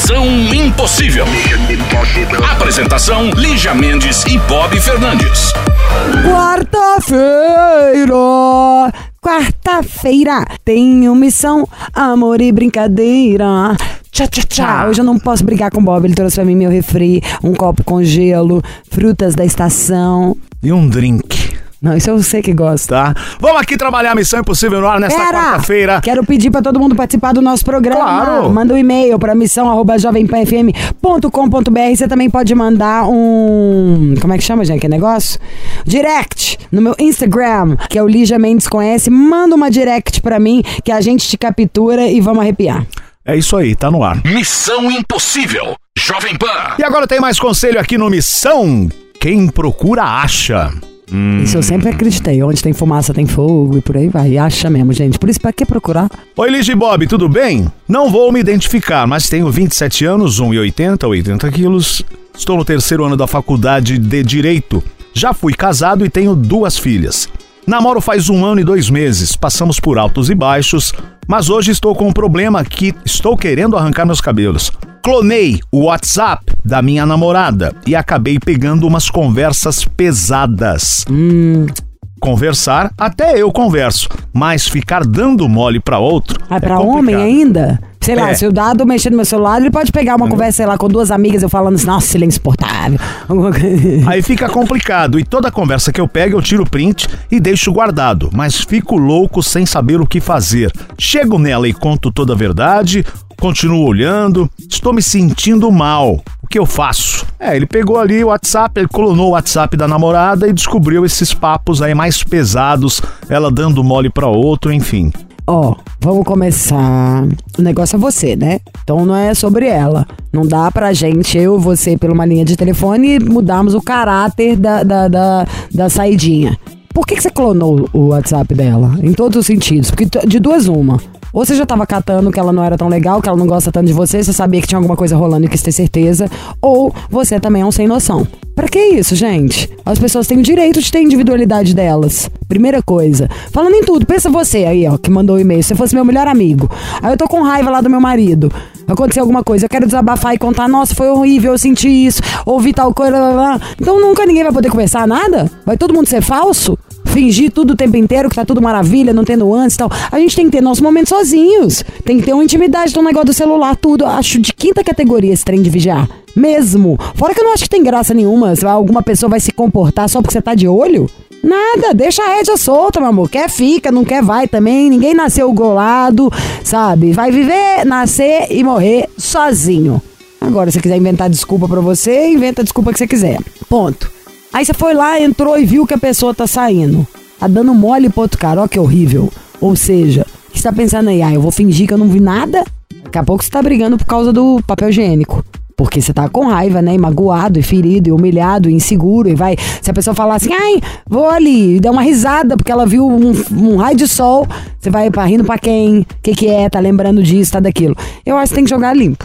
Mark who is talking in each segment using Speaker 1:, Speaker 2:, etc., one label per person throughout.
Speaker 1: Missão Impossível. Apresentação: Lígia Mendes e Bob Fernandes.
Speaker 2: Quarta-feira! Quarta-feira! Tenho missão, amor e brincadeira. Tchá, tchá, tchá. Hoje eu não posso brigar com o Bob. Ele trouxe pra mim meu refri, um copo com gelo, frutas da estação.
Speaker 3: E um drink,
Speaker 2: Não, isso eu sei que gosta.
Speaker 3: tá? Vamos aqui trabalhar a Missão Impossível no ar nesta quarta-feira.
Speaker 2: Quero pedir pra todo mundo participar do nosso programa.
Speaker 3: Claro.
Speaker 2: Manda um e-mail pra missão@jovempanfm.com.br. Você também pode mandar um, como é que chama, gente, que negócio? Direct no meu Instagram, que é o Lígia Mendes conhece. Manda uma direct pra mim que a gente te captura e vamos arrepiar.
Speaker 3: É isso aí, tá no ar.
Speaker 1: Missão Impossível. Jovem Pan.
Speaker 3: E agora tem mais conselho aqui no Missão. Quem procura, acha.
Speaker 2: Isso eu sempre acreditei. Onde tem fumaça tem fogo e por aí vai. E acha mesmo, gente. Por isso, pra que procurar?
Speaker 3: Oi, Ligi Bob, tudo bem? Não vou me identificar, mas tenho 27 anos, 1,80, 80 quilos. Estou no terceiro ano da faculdade de Direito. Já fui casado e tenho duas filhas. Namoro faz um ano e dois meses, passamos por altos e baixos, mas hoje estou com um problema que estou querendo arrancar meus cabelos. Clonei o WhatsApp da minha namorada e acabei pegando umas conversas pesadas. Conversar, até eu converso, mas ficar dando mole pra outro.
Speaker 2: Ah,
Speaker 3: é
Speaker 2: pra
Speaker 3: complicado.
Speaker 2: homem ainda? Sei lá,
Speaker 3: É.
Speaker 2: se o dado mexer no meu celular, ele pode pegar uma conversa, sei lá, com duas amigas, eu falando assim, nossa, silêncio insuportável. Alguma coisa.
Speaker 3: Aí fica complicado e toda conversa que eu pego eu tiro print e deixo guardado, mas fico louco sem saber o que fazer. Chego nela e conto toda a verdade, continuo olhando, estou me sentindo mal. O que eu faço? É, ele pegou ali o WhatsApp, ele clonou o WhatsApp da namorada e descobriu esses papos aí mais pesados, ela dando mole pra outro, enfim.
Speaker 2: Ó, vamos começar. O negócio é você, né? Então não é sobre ela. Não dá pra gente, eu e você, por uma linha de telefone, mudarmos o caráter da, da, da, da saidinha. Por que, que você clonou o WhatsApp dela? Em todos os sentidos. Porque de duas, uma. Ou você já tava catando que ela não era tão legal, que ela não gosta tanto de você, você sabia que tinha alguma coisa rolando e quis ter certeza. Ou você também é um sem noção. Pra que isso, gente? As pessoas têm o direito de ter a individualidade delas. Primeira coisa. Falando em tudo, pensa você aí, ó, que mandou o e-mail. Se fosse meu melhor amigo. Aí eu tô com raiva lá do meu marido. Aconteceu alguma coisa, eu quero desabafar e contar, nossa, foi horrível, eu senti isso, ouvi tal coisa. Blá, blá. Então nunca ninguém vai poder conversar nada? Vai todo mundo ser falso? Fingir tudo o tempo inteiro, que tá tudo maravilha, não tendo antes e tal. A gente tem que ter nossos momentos sozinhos. Tem que ter uma intimidade do negócio do celular, tudo. Acho de quinta categoria esse trem de vigiar. Mesmo. Fora que eu não acho que tem graça nenhuma. Se alguma pessoa vai se comportar só porque você tá de olho. Nada, deixa a rédea solta, meu amor. Quer fica, não quer vai também. Ninguém nasceu golado, sabe? Vai viver, nascer e morrer sozinho. Agora, se quiser inventar desculpa pra você, inventa a desculpa que você quiser. Ponto. Aí você foi lá, entrou e viu que a pessoa tá saindo. Tá dando mole pro outro cara, ó que horrível. Ou seja, você tá pensando aí? Ah, eu vou fingir que eu não vi nada? Daqui a pouco você tá brigando por causa do papel higiênico. Porque você tá com raiva, né? E magoado, e ferido, e humilhado, e inseguro. E vai. Se a pessoa falar assim, ai, vou ali, e der uma risada porque ela viu um, um raio de sol, você vai pra rindo pra quem? O que, que é? Tá lembrando disso, tá daquilo. Eu acho que tem que jogar limpo.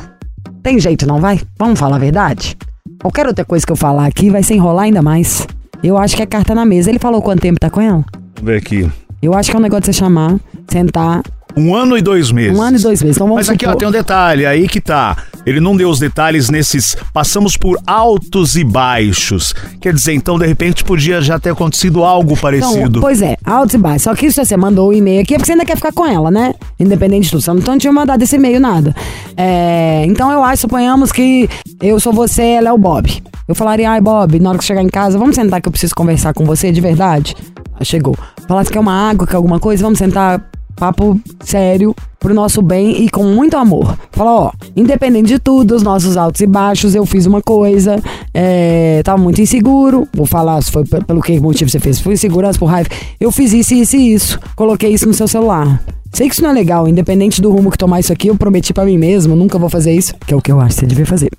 Speaker 2: Tem jeito, não vai? Vamos falar a verdade? Qualquer outra coisa que eu falar aqui vai se enrolar ainda mais. Eu acho que é carta na mesa. Ele falou quanto tempo tá com ela?
Speaker 3: Vamos ver aqui.
Speaker 2: Eu acho que é um negócio de você chamar, sentar,
Speaker 3: Um ano e dois meses.
Speaker 2: um ano e dois meses. Então vamos
Speaker 3: Mas aqui, ó, tem um detalhe, aí que tá. Ele não deu os detalhes nesses. Passamos por altos e baixos. Quer dizer, então, de repente, podia já ter acontecido algo
Speaker 2: Então,
Speaker 3: parecido.
Speaker 2: pois é, altos e baixos. Só que isso você mandou o e-mail aqui é porque você ainda quer ficar com ela, né? Independente de tudo. Você não então, tinha mandado esse e-mail, nada. É, então eu acho, suponhamos que eu sou você, ela é o Bob. Eu falaria, ai, Bob, na hora que chegar em casa, vamos sentar que eu preciso conversar com você de verdade. Chegou. Falasse que é uma água, que é alguma coisa, vamos sentar papo sério, pro nosso bem e com muito amor. Fala, ó, independente de tudo, os nossos altos e baixos, eu fiz uma coisa, é, tava muito inseguro, vou falar se foi pe- pelo que motivo você fez, foi insegurança, por raiva, eu fiz isso, isso e isso, coloquei isso no seu celular. Sei que isso não é legal, independente do rumo que tomar isso aqui, eu prometi pra mim mesmo, nunca vou fazer isso, que é o que eu acho que você devia fazer.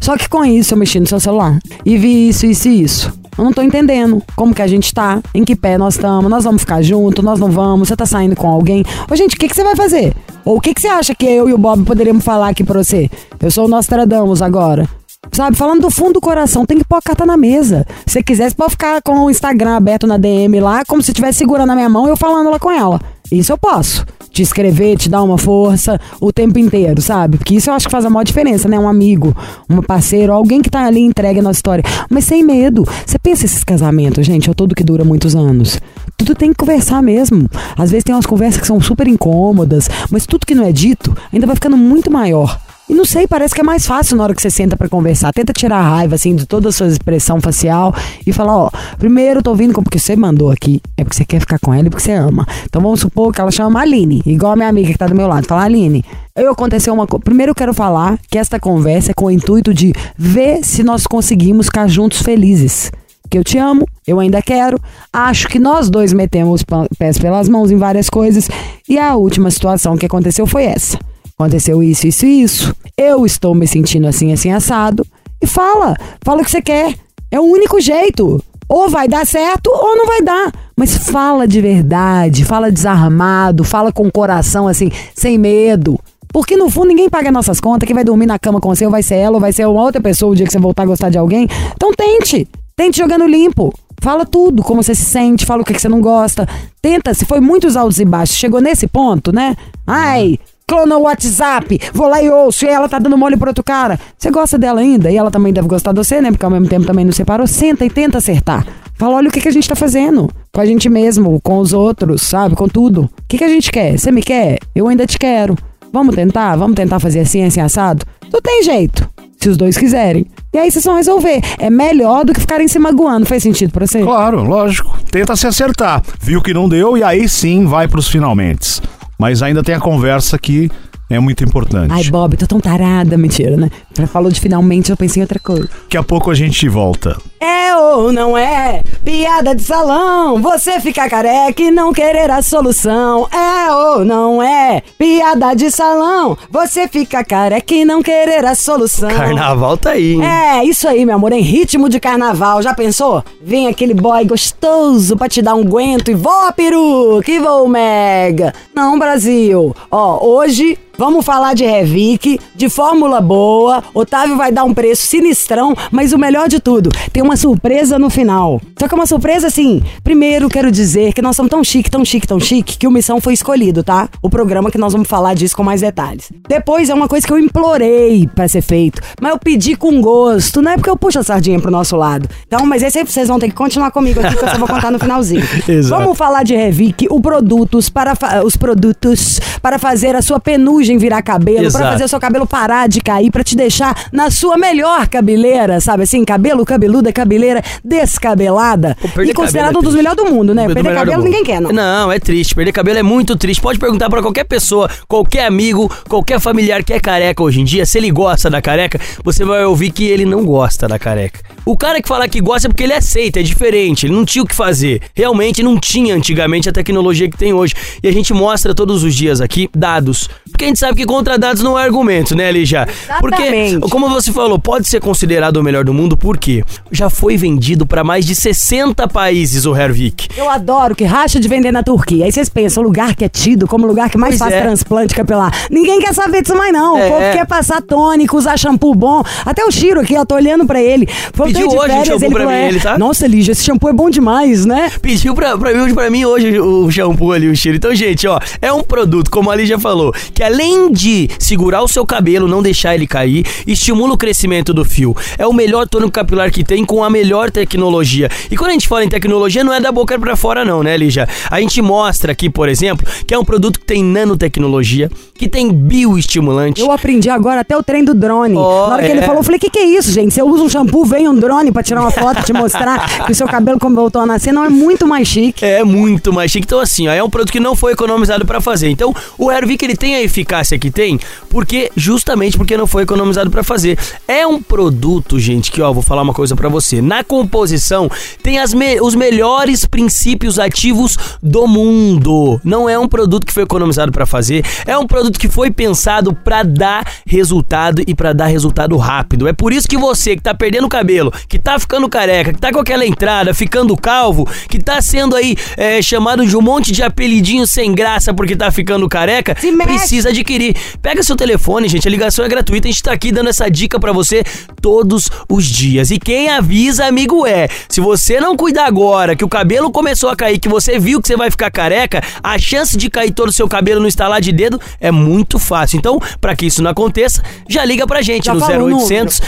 Speaker 2: Só que com isso eu mexi no seu celular e vi isso, isso e isso. Eu não tô entendendo como que a gente tá, em que pé nós estamos, nós vamos ficar juntos, nós não vamos, você tá saindo com alguém. Ô, gente, o que, que você vai fazer? Ou o que, que você acha que eu e o Bob poderíamos falar aqui pra você? Eu sou o Nostradamus agora. Sabe, falando do fundo do coração, tem que pôr a carta na mesa. Se você pode ficar com o Instagram aberto na DM lá, como se estivesse segurando a minha mão e eu falando lá com ela. Isso eu posso. Te escrever, te dar uma força o tempo inteiro, sabe? Porque isso eu acho que faz a maior diferença, né? Um amigo, um parceiro, alguém que tá ali entregue na história. Mas sem medo. Você pensa esses casamentos, gente, é todo que dura muitos anos. Tudo tem que conversar mesmo. Às vezes tem umas conversas que são super incômodas, mas tudo que não é dito ainda vai ficando muito maior. E não sei, parece que é mais fácil na hora que você senta pra conversar. Tenta tirar a raiva, assim, de toda a sua expressão facial e falar, ó, primeiro eu tô vindo porque você mandou aqui, é porque você quer ficar com ela e porque você ama. Então vamos supor que ela chama Aline, igual a minha amiga que tá do meu lado. Fala, Aline, eu aconteceu uma coisa. Primeiro eu quero falar que esta conversa é com o intuito de ver se nós conseguimos ficar juntos felizes que eu te amo, eu ainda quero. Acho que nós dois metemos os pés pelas mãos em várias coisas. E a última situação que aconteceu foi essa. Aconteceu isso, isso e isso. Eu estou me sentindo assim, assim, assado. E fala, fala o que você quer. É o único jeito. Ou vai dar certo ou não vai dar. Mas fala de verdade, fala desarmado, fala com o coração assim, sem medo. Porque no fundo ninguém paga nossas contas. Quem vai dormir na cama com você ou vai ser ela ou vai ser uma outra pessoa o dia que você voltar a gostar de alguém. Então tente. Tente jogando limpo. Fala tudo, como você se sente, fala o que, que você não gosta. Tenta, se foi muitos altos e baixos, chegou nesse ponto, né? Ai, clonou o WhatsApp, vou lá e ouço, e ela tá dando mole pro outro cara. Você gosta dela ainda? E ela também deve gostar de você, né? Porque ao mesmo tempo também não separou. Senta e tenta acertar. Fala, olha o que, que a gente tá fazendo. Com a gente mesmo, com os outros, sabe? Com tudo. O que, que a gente quer? Você me quer? Eu ainda te quero. Vamos tentar? Vamos tentar fazer assim, assim, assado? Não tem jeito. Se os dois quiserem. E aí vocês vão resolver. É melhor do que ficarem se magoando. Faz sentido pra você?
Speaker 3: Claro, lógico. Tenta se acertar. Viu que não deu e aí sim vai pros finalmente. Mas ainda tem a conversa que é muito importante.
Speaker 2: Ai, Bob, tô tão tarada. Mentira, né? Falou de finalmente, eu pensei em outra coisa.
Speaker 3: Daqui a pouco a gente volta.
Speaker 2: É ou não é? Piada de salão. Você ficar careca e não querer a solução. É ou não é? Piada de salão. Você fica careca e não querer a solução.
Speaker 4: Carnaval tá aí, hein?
Speaker 2: É, isso aí, meu amor, em ritmo de carnaval. Já pensou? Vem aquele boy gostoso pra te dar um guento e voa, peru, que vou mega. Não, Brasil. Ó, hoje vamos falar de Revic, de fórmula boa. Otávio vai dar um preço sinistrão, mas o melhor de tudo, tem uma surpresa no final. Só que é uma surpresa assim. Primeiro, quero dizer que nós somos tão chique, tão chique, tão chique, que o Missão foi escolhido, tá? O programa que nós vamos falar disso com mais detalhes. Depois é uma coisa que eu implorei pra ser feito, mas eu pedi com gosto, não é porque eu puxo a sardinha pro nosso lado. Então, mas esse aí vocês vão ter que continuar comigo aqui que eu só vou contar no finalzinho.
Speaker 3: Exato.
Speaker 2: Vamos falar de Revic, o produtos para os produtos para fazer a sua penugem virar cabelo, para fazer o seu cabelo parar de cair, pra te deixar na sua melhor cabeleira, sabe assim, cabelo cabeluda, cabeleira descabelada
Speaker 4: Pô,
Speaker 2: e considerado
Speaker 4: é
Speaker 2: um dos melhores do mundo, né?
Speaker 4: Do
Speaker 2: Perder cabelo ninguém quer, não.
Speaker 4: Não, é triste. Perder cabelo é muito triste. Pode perguntar pra qualquer pessoa, qualquer amigo, qualquer familiar que é careca hoje em dia, se ele gosta da careca, você vai ouvir que ele não gosta da careca. O cara que fala que gosta é porque ele aceita, é diferente, ele não tinha o que fazer. Realmente não tinha antigamente a tecnologia que tem hoje. E a gente mostra todos os dias aqui dados. Porque a gente sabe que contra dados não é argumento, né, Lígia? Porque,
Speaker 2: Exatamente.
Speaker 4: como você falou, pode ser considerado o melhor do mundo porque já foi vendido pra mais de 60 países o Hervik.
Speaker 2: Eu adoro que racha de vender na Turquia. Aí vocês pensam, o lugar que é tido como o lugar que mais
Speaker 4: Pois
Speaker 2: faz
Speaker 4: é.
Speaker 2: transplante capilar. Ninguém quer saber disso mais, não.
Speaker 4: É.
Speaker 2: O povo quer passar tônico, usar shampoo bom. Até o Chiro aqui, ó, tô olhando pra ele. Voltei
Speaker 4: Pediu
Speaker 2: de
Speaker 4: hoje um
Speaker 2: férias,
Speaker 4: shampoo
Speaker 2: ele
Speaker 4: pra mim,
Speaker 2: é,
Speaker 4: ele tá?
Speaker 2: Nossa, Lígia, esse shampoo é bom demais, né?
Speaker 4: Pediu pra, pra, mim, pra mim hoje o shampoo ali, o cheiro. Então, gente, ó, é um produto, como a Ali já falou, que além de segurar o seu cabelo, não deixar ele cair, estimula o crescimento do fio. É o melhor tônico capilar que tem com a melhor tecnologia. E quando a gente fala em tecnologia, não é da boca pra fora, não, né, Lígia? A gente mostra aqui, por exemplo, que é um produto que tem nanotecnologia, que tem bioestimulante.
Speaker 2: Eu aprendi agora até o trem do drone.
Speaker 4: Ó,
Speaker 2: Na hora que
Speaker 4: é.
Speaker 2: ele falou, eu falei, o que, que é isso, gente? Você usa um shampoo, vem um drone pra tirar uma foto te mostrar que o seu cabelo como voltou a nascer, não é muito mais chique.
Speaker 4: É muito mais chique. Então, assim, ó, é um produto que não foi economizado pra fazer. Então, o Hervik ele tem a eficácia que tem, porque justamente porque não foi economizado pra fazer. É um produto, gente, que ó, vou falar uma coisa pra você. Na composição tem me- os melhores princípios ativos do mundo. Não é um produto que foi economizado pra fazer, é um produto que foi pensado pra dar resultado e pra dar resultado rápido. É por isso que você que tá perdendo cabelo, que tá ficando careca, que tá com aquela entrada, ficando calvo, que tá sendo aí é, chamado de um monte de apelidinho sem graça porque tá ficando careca, precisa adquirir. Pega seu telefone, gente, a ligação é gratuita, a gente tá aqui dando essa dica pra você todos os dias. E quem avisa, amigo, é, se você não cuidar agora, que o cabelo começou a cair, que você viu que você vai ficar careca, a chance de cair todo o seu cabelo no estalar de dedo é muito fácil. Então, pra que isso não aconteça, já liga pra gente
Speaker 2: Já
Speaker 4: no
Speaker 2: fala o
Speaker 4: 0800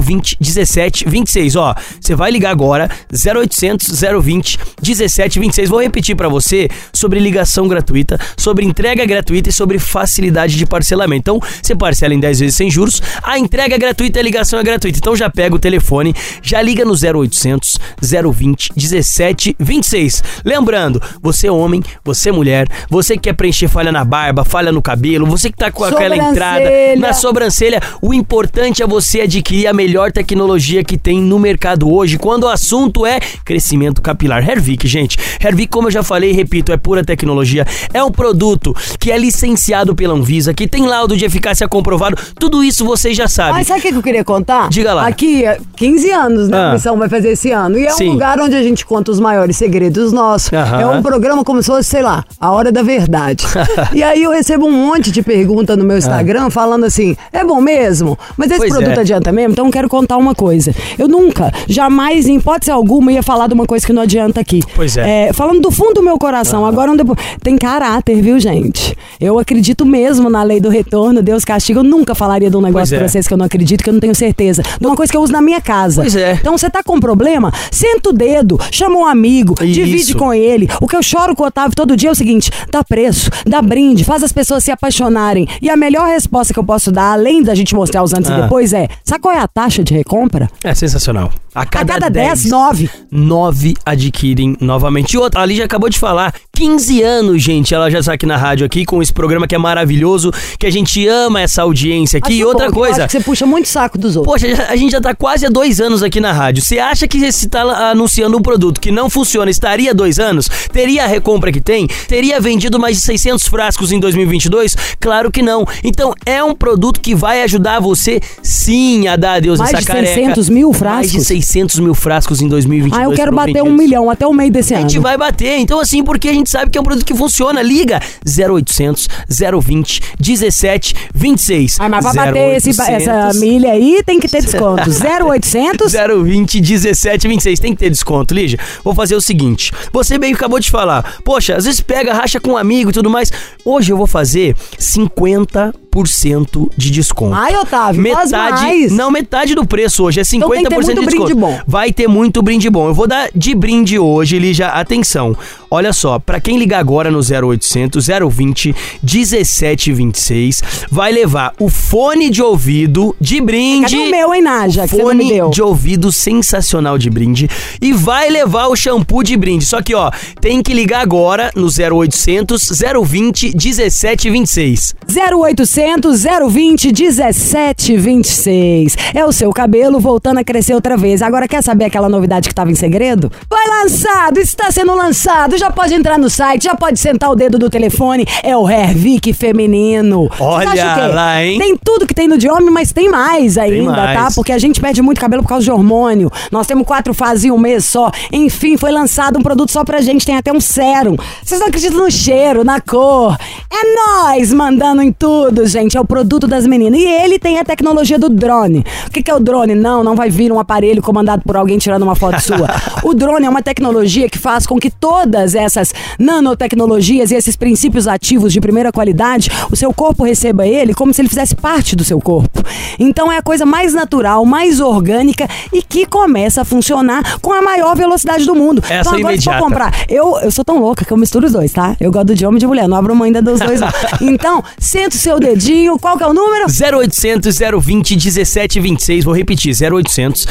Speaker 4: 020 17 26. Ó, você vai ligar agora 0800 020 17 26. Vou repetir pra você sobre ligação gratuita, sobre entrega gratuita e sobre facilidade de parcelamento. Então, você parcela em 10 vezes sem juros, a entrega é gratuita e a ligação é gratuita. Então já pega o telefone, já liga no 0800 020 17 26. Lembrando, você é homem, você é mulher, você que quer preencher falha na barba, falha no cabelo, você que tá com aquela entrada na sobrancelha, o importante é você adquirir a melhor tecnologia que tem no mercado hoje, quando o assunto é crescimento capilar. Hervik, gente. Hervik, como eu já falei e repito, é pura tecnologia. É um produto que é licenciado pela Anvisa, que tem laudo de eficácia comprovado. Tudo isso vocês já sabem.
Speaker 2: Mas sabe o que eu queria contar?
Speaker 4: Diga lá.
Speaker 2: Aqui, é 15 anos, né?
Speaker 4: Ah.
Speaker 2: Missão vai fazer esse ano. E é
Speaker 4: Sim.
Speaker 2: um lugar onde a gente conta os maiores segredos nossos.
Speaker 4: Aham.
Speaker 2: É um programa como se fosse, sei lá, a hora da verdade. e aí eu recebo um monte de pergunta no meu Instagram falando assim: é bom mesmo? Mas esse
Speaker 4: Pois
Speaker 2: produto
Speaker 4: é.
Speaker 2: adianta mesmo? Então eu quero contar uma coisa. Eu nunca, jamais, em hipótese alguma, ia falar de uma coisa que não adianta aqui.
Speaker 4: Pois é.
Speaker 2: falando do fundo do meu coração, agora um depo- tem caráter, viu, gente? Eu acredito mesmo na lei do retorno, Deus castiga. Eu nunca falaria de um negócio
Speaker 4: Pois é.
Speaker 2: pra vocês que eu não acredito, que eu não tenho certeza. De uma coisa que eu uso na minha casa.
Speaker 4: Pois é.
Speaker 2: Então você tá com problema, senta o dedo, chama um amigo, divide
Speaker 4: Isso.
Speaker 2: com ele. O que eu choro com o Otávio todo dia é o seguinte: dá preço, dá brinde, faz as pessoas se apaixonarem. E a melhor resposta que eu posso dar, além da gente mostrar os antes
Speaker 4: Ah.
Speaker 2: e depois, é: sabe qual é a taxa de recompra?
Speaker 4: É sensacional. A
Speaker 2: A
Speaker 4: cada,
Speaker 2: cada
Speaker 4: 10,
Speaker 2: 10, 9.
Speaker 4: 9 adquirem novamente. E outra, a Lígia acabou de falar, 15 anos, gente, ela já está aqui na rádio aqui com esse programa que é maravilhoso, que a gente ama essa audiência aqui.
Speaker 2: Acho
Speaker 4: e outra
Speaker 2: bom,
Speaker 4: coisa,
Speaker 2: que você puxa muito saco dos outros.
Speaker 4: Poxa, a gente já tá quase há dois anos aqui na rádio. Você acha que se tá anunciando um produto que não funciona, estaria dois anos? Teria a recompra que tem? Teria vendido mais de 600 frascos em 2022? Claro que não. Então é um produto que vai ajudar você sim a dar adeus
Speaker 2: Mais
Speaker 4: essa
Speaker 2: de
Speaker 4: careca.
Speaker 2: 600 mil
Speaker 4: Mais de
Speaker 2: frascos?
Speaker 4: 600 mil frascos em 2022.
Speaker 2: Ah, eu quero bater um milhão até o meio desse
Speaker 4: A
Speaker 2: ano.
Speaker 4: gente vai bater. Então, assim, porque a gente sabe que é um produto que funciona. Liga 0800 020 17 26.
Speaker 2: Ah, mas pra bater esse, essa milha aí tem que ter desconto. 0800
Speaker 4: 020 17 26. Tem que ter desconto, Lígia. Vou fazer o seguinte. Você bem acabou de falar. Poxa, às vezes pega, racha com um amigo e tudo mais. Hoje eu vou fazer 50% de desconto.
Speaker 2: Ai, Otávio,
Speaker 4: metade,
Speaker 2: mais.
Speaker 4: não, metade do preço hoje é 50%
Speaker 2: Então tem que ter muito
Speaker 4: de
Speaker 2: brinde
Speaker 4: desconto.
Speaker 2: bom.
Speaker 4: Vai ter muito brinde bom. Eu vou dar de brinde hoje, Lígia, atenção. Olha só, pra quem ligar agora no 0800 020 1726, vai levar o fone de ouvido de brinde.
Speaker 2: Cadê o meu, hein, Naja, não
Speaker 4: fone de ouvido sensacional de brinde e vai levar o shampoo de brinde. Só que, ó, tem que ligar agora no 0800 020 1726.
Speaker 2: 0800 020 1726. É o seu cabelo voltando a crescer outra vez. Agora quer saber aquela novidade que estava em segredo? Vai lançado, está sendo lançado. Já pode entrar no site, já pode sentar o dedo do telefone. É o Hervik feminino.
Speaker 4: Olha lá, hein?
Speaker 2: Tem tudo que tem no de homem, mas tem mais ainda,
Speaker 4: mais.
Speaker 2: tá? Porque a gente perde muito cabelo por causa de hormônio. Nós temos quatro fases em um mês só. Enfim, foi lançado um produto só pra gente. Tem até um sérum. Vocês não acreditam no cheiro, na cor. É nós mandando em tudo, gente. É o produto das meninas. E ele tem a tecnologia do drone. O que, que é o drone? Não, não vai vir um aparelho comandado por alguém tirando uma foto sua. o drone é uma tecnologia que faz com que todas essas nanotecnologias e esses princípios ativos de primeira qualidade, o seu corpo receba ele como se ele fizesse parte do seu corpo. Então é a coisa mais natural, mais orgânica e que começa a funcionar com a maior velocidade do mundo.
Speaker 4: Essa
Speaker 2: então
Speaker 4: é
Speaker 2: agora se for
Speaker 4: imediata.
Speaker 2: comprar, eu, eu sou tão louca que eu misturo os dois, tá? Eu gosto de homem e de mulher, não abro mão ainda dos dois. não. Então, senta o seu qual que é o número?
Speaker 4: 0800 020 1726. Vou repetir: 0800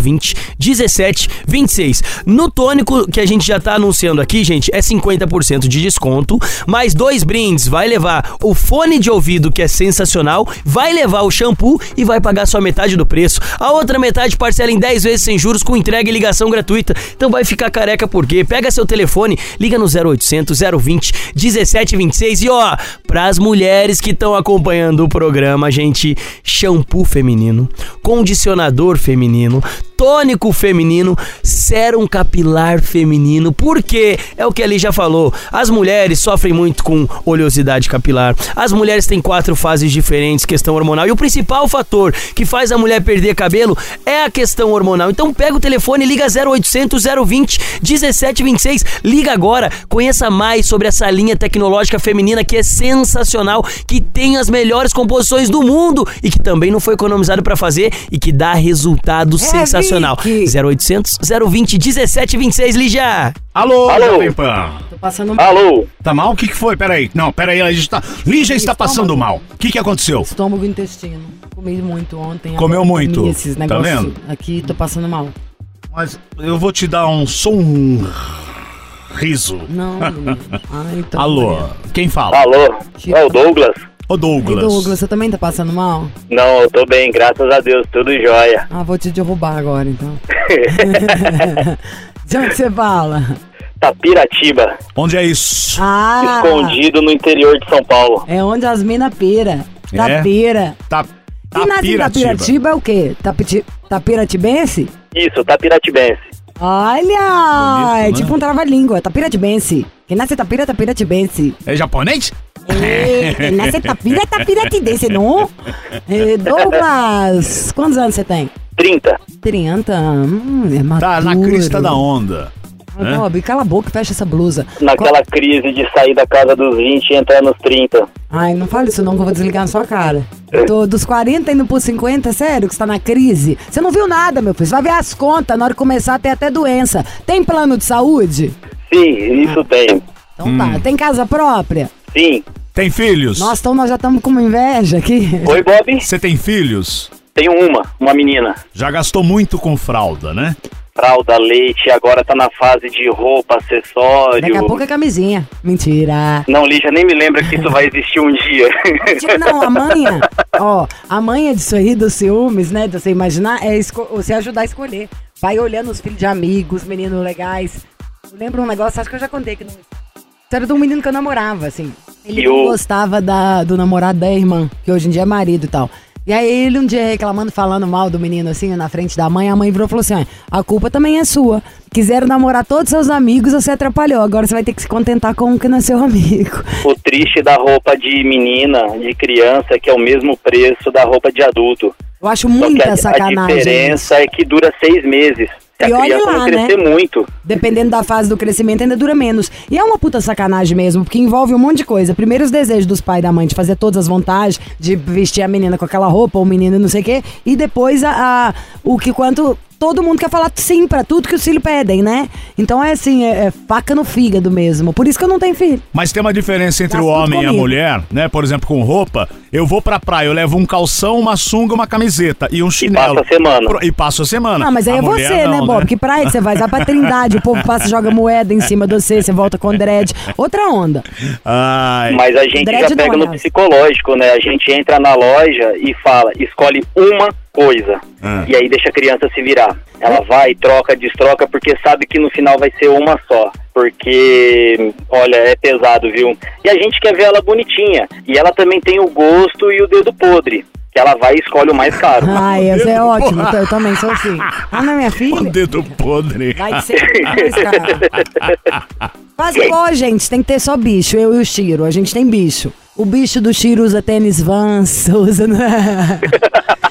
Speaker 4: 020 1726. No tônico que a gente já tá anunciando aqui, gente, é 50% de desconto, mais dois brindes. Vai levar o fone de ouvido, que é sensacional, vai levar o shampoo e vai pagar só metade do preço. A outra metade parcela em 10 vezes sem juros com entrega e ligação gratuita. Então vai ficar careca por quê? Pega seu telefone, liga no 0800 020 1726 e ó, pras mulheres que estão acompanhando o programa, gente, shampoo feminino, condicionador feminino, tônico feminino, sérum capilar feminino. Por quê? É o que ali já falou. As mulheres sofrem muito com oleosidade capilar. As mulheres têm quatro fases diferentes, questão hormonal. E o principal fator que faz a mulher perder cabelo é a questão hormonal. Então pega o telefone liga 0800 020 1726. Liga agora, conheça mais sobre essa linha tecnológica feminina que é sensacional, que tem as melhores composições do mundo e que também não foi economizado para fazer e que dá resultado sensacional.
Speaker 2: Vicky.
Speaker 4: 0800 020 1726, Lígia.
Speaker 3: Alô,
Speaker 5: Alô?
Speaker 3: Jovem Pan.
Speaker 2: Tô passando
Speaker 5: Alô?
Speaker 3: Tá mal? O que, que foi? Peraí. Não, peraí, a gente tá. Lígia está passando mal. O que, que aconteceu?
Speaker 2: estômago e intestino. Comi muito ontem.
Speaker 3: Comeu
Speaker 2: agora
Speaker 3: muito?
Speaker 2: comi Esses
Speaker 3: Tá
Speaker 2: negócios
Speaker 3: vendo?
Speaker 2: Aqui, tô passando mal.
Speaker 3: Mas eu vou te dar um som. riso.
Speaker 2: Não. Ai, tô
Speaker 3: Alô, quem fala?
Speaker 5: Alô? É o Douglas?
Speaker 3: Ô
Speaker 2: E
Speaker 3: Douglas.
Speaker 2: Douglas, você também tá passando mal?
Speaker 5: Não, eu tô bem, graças a Deus, tudo jóia.
Speaker 2: Ah, vou te derrubar agora, então. De onde você fala?
Speaker 5: Tapiratiba,
Speaker 3: Onde é isso?
Speaker 2: Ah!
Speaker 5: escondido no interior de São Paulo.
Speaker 2: É onde as mina pira.
Speaker 3: É?
Speaker 2: Tapira.
Speaker 3: Tá.
Speaker 2: Quem nasce em
Speaker 3: Tapiratiba.
Speaker 2: Tapiratiba é o quê? Tapiti... Tapiratibense?
Speaker 5: Isso, Tapiratibense.
Speaker 2: Olha!
Speaker 3: Bonito,
Speaker 2: é
Speaker 3: né?
Speaker 2: tipo um trava-língua. Tapiratibense. Quem nasce em Tapira, é Tapiratibense.
Speaker 3: É japonês?
Speaker 2: É, quem nasce em Tapira, é Tapiratibense, não? É, Douglas, quantos anos você tem?
Speaker 5: 30.
Speaker 2: 30? Hum, é maduro.
Speaker 3: Tá na crista da onda.
Speaker 2: Ah, Bob, cala a boca e fecha essa blusa.
Speaker 5: Naquela crise de sair da casa dos 20 e entrar nos 30.
Speaker 2: Ai, não fale isso não que eu vou desligar na sua cara. Tô dos 40 indo pros 50, sério, que você tá na crise. Você não viu nada, meu filho. Você vai ver as contas, na hora de começar tem até doença. Tem plano de saúde?
Speaker 5: Sim, isso tem.
Speaker 2: Então
Speaker 3: Hum.
Speaker 2: tá. Tem casa própria?
Speaker 5: Sim.
Speaker 3: Tem filhos?
Speaker 2: Nossa, então nós já estamos com uma inveja aqui.
Speaker 5: Oi, Bob?
Speaker 3: Você tem filhos?
Speaker 5: Tenho uma, uma menina.
Speaker 3: Já gastou muito com fralda, né?
Speaker 5: Fralda, leite, agora tá na fase de roupa, acessório.
Speaker 2: Daqui a pouco é camisinha. Mentira.
Speaker 5: Não, Lígia, nem me lembra que isso vai existir um dia.
Speaker 2: Não, a manha, ó, a manha disso aí, dos ciúmes, né, de você imaginar, é você ajudar a escolher. Vai olhando os filhos de amigos, meninos legais. Eu lembro um negócio, acho que eu já contei que não... Era de um menino que eu namorava, assim. Ele
Speaker 5: E o-
Speaker 2: gostava da, do namorado da irmã, que hoje em dia é marido e tal. E aí ele um dia reclamando, falando mal do menino, assim, na frente da mãe, a mãe virou e falou assim, "Ah, a culpa também é sua. Quiseram namorar todos seus amigos, você atrapalhou. Agora você vai ter que se contentar com o que não é seu amigo.
Speaker 5: o triste da roupa de menina, de criança, é que é o mesmo preço da roupa de adulto.
Speaker 2: Eu acho
Speaker 5: Só que
Speaker 2: muita
Speaker 5: a, a
Speaker 2: sacanagem.
Speaker 5: diferença é que dura seis meses. Se
Speaker 2: E
Speaker 5: a
Speaker 2: olhe
Speaker 5: criança
Speaker 2: lá, né?
Speaker 5: muito.
Speaker 2: Dependendo da fase do crescimento, ainda dura menos. E é uma puta sacanagem mesmo, porque envolve um monte de coisa. Primeiro, os desejos dos pais e da mãe de fazer todas as vontades, de vestir a menina com aquela roupa, ou o menino não sei o quê. E depois, a, a- o que quanto. Todo mundo quer falar sim pra tudo que os filhos pedem, né? Então é assim, é, é faca no fígado mesmo. Por isso que eu não tenho filho.
Speaker 3: Mas tem uma diferença entre
Speaker 2: Gasta
Speaker 3: o homem e a mulher, né? Por exemplo, com roupa. Eu vou pra praia, eu levo um calção, uma sunga, uma camiseta e um chinelo.
Speaker 5: passa a semana.
Speaker 3: Pro- E passo a semana.
Speaker 2: Ah, mas aí
Speaker 3: A
Speaker 2: é você, né,
Speaker 3: não,
Speaker 2: Bob? Que praia que você vai? Vai pra Trindade, o povo passa e joga moeda em cima de você, você volta com dread. Outra onda.
Speaker 3: Ai.
Speaker 5: Mas a gente
Speaker 2: Dread
Speaker 5: já
Speaker 2: não,
Speaker 5: pega no
Speaker 2: aliás.
Speaker 5: psicológico, né? A gente entra na loja e fala, escolhe uma coisa.
Speaker 3: Ah.
Speaker 5: E aí deixa a criança se virar. Ela vai, troca, destroca, porque sabe que no final vai ser uma só. Porque, olha, é pesado, viu? E a gente quer ver ela bonitinha. E ela também tem o gosto e o dedo podre. que ela vai e escolhe o mais caro.
Speaker 2: Ah, esse é ótimo. Eu, eu também sou assim. Ah, não é minha
Speaker 3: O
Speaker 2: filha?
Speaker 3: dedo podre.
Speaker 2: Vai ser mais caro. Quase igual a gente, tem que ter só bicho, eu e o Chiro. A gente tem bicho. O bicho do Chiro usa tênis Vans, usa.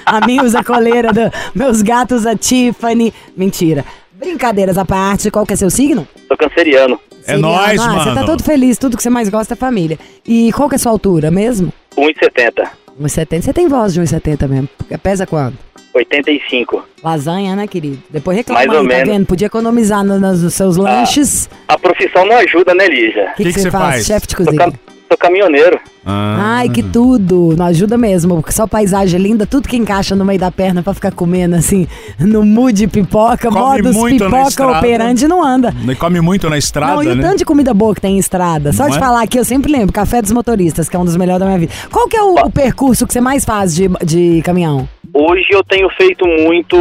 Speaker 2: a minha usa coleira, do... meus gatos usa Tiffany. Mentira. Brincadeiras à parte, qual que é seu signo?
Speaker 5: Sou canceriano,
Speaker 3: É
Speaker 2: Siriano.
Speaker 3: nóis,
Speaker 2: ah, Você tá
Speaker 3: mano.
Speaker 2: todo feliz, tudo que você mais gosta é família. E qual que é a sua altura mesmo?
Speaker 5: 1,70,
Speaker 2: 1,70. Você tem voz de 1,70 mesmo. Pesa quanto?
Speaker 5: 85.
Speaker 2: Lasanha, né, querido? Depois reclama
Speaker 5: Mais ou
Speaker 2: aí, tá
Speaker 5: menos.
Speaker 2: vendo? Podia economizar no- nos seus lanches.
Speaker 5: A profissão não ajuda, né, Lígia?
Speaker 2: O que,
Speaker 3: que
Speaker 2: que
Speaker 3: que
Speaker 2: você faz?
Speaker 3: faz?
Speaker 2: Chefe de
Speaker 5: Sou,
Speaker 2: cozinha.
Speaker 5: Sou caminhoneiro.
Speaker 3: Ah.
Speaker 2: Ai, que tudo. Não ajuda mesmo. porque Só paisagem linda, tudo que encaixa no meio da perna pra ficar comendo, assim, no mood pipoca,
Speaker 3: Come
Speaker 2: modus
Speaker 3: muito na
Speaker 2: pipoca operante não anda.
Speaker 3: E come muito na estrada,
Speaker 2: não, e o
Speaker 3: né?
Speaker 2: tanto de comida boa que tem em estrada. Só
Speaker 3: Não
Speaker 2: de
Speaker 3: é?
Speaker 2: falar aqui, eu sempre lembro, Café dos Motoristas, que é um dos melhores da minha vida. Qual que é o, o percurso que você mais faz de, de caminhão?
Speaker 5: Hoje eu tenho feito muito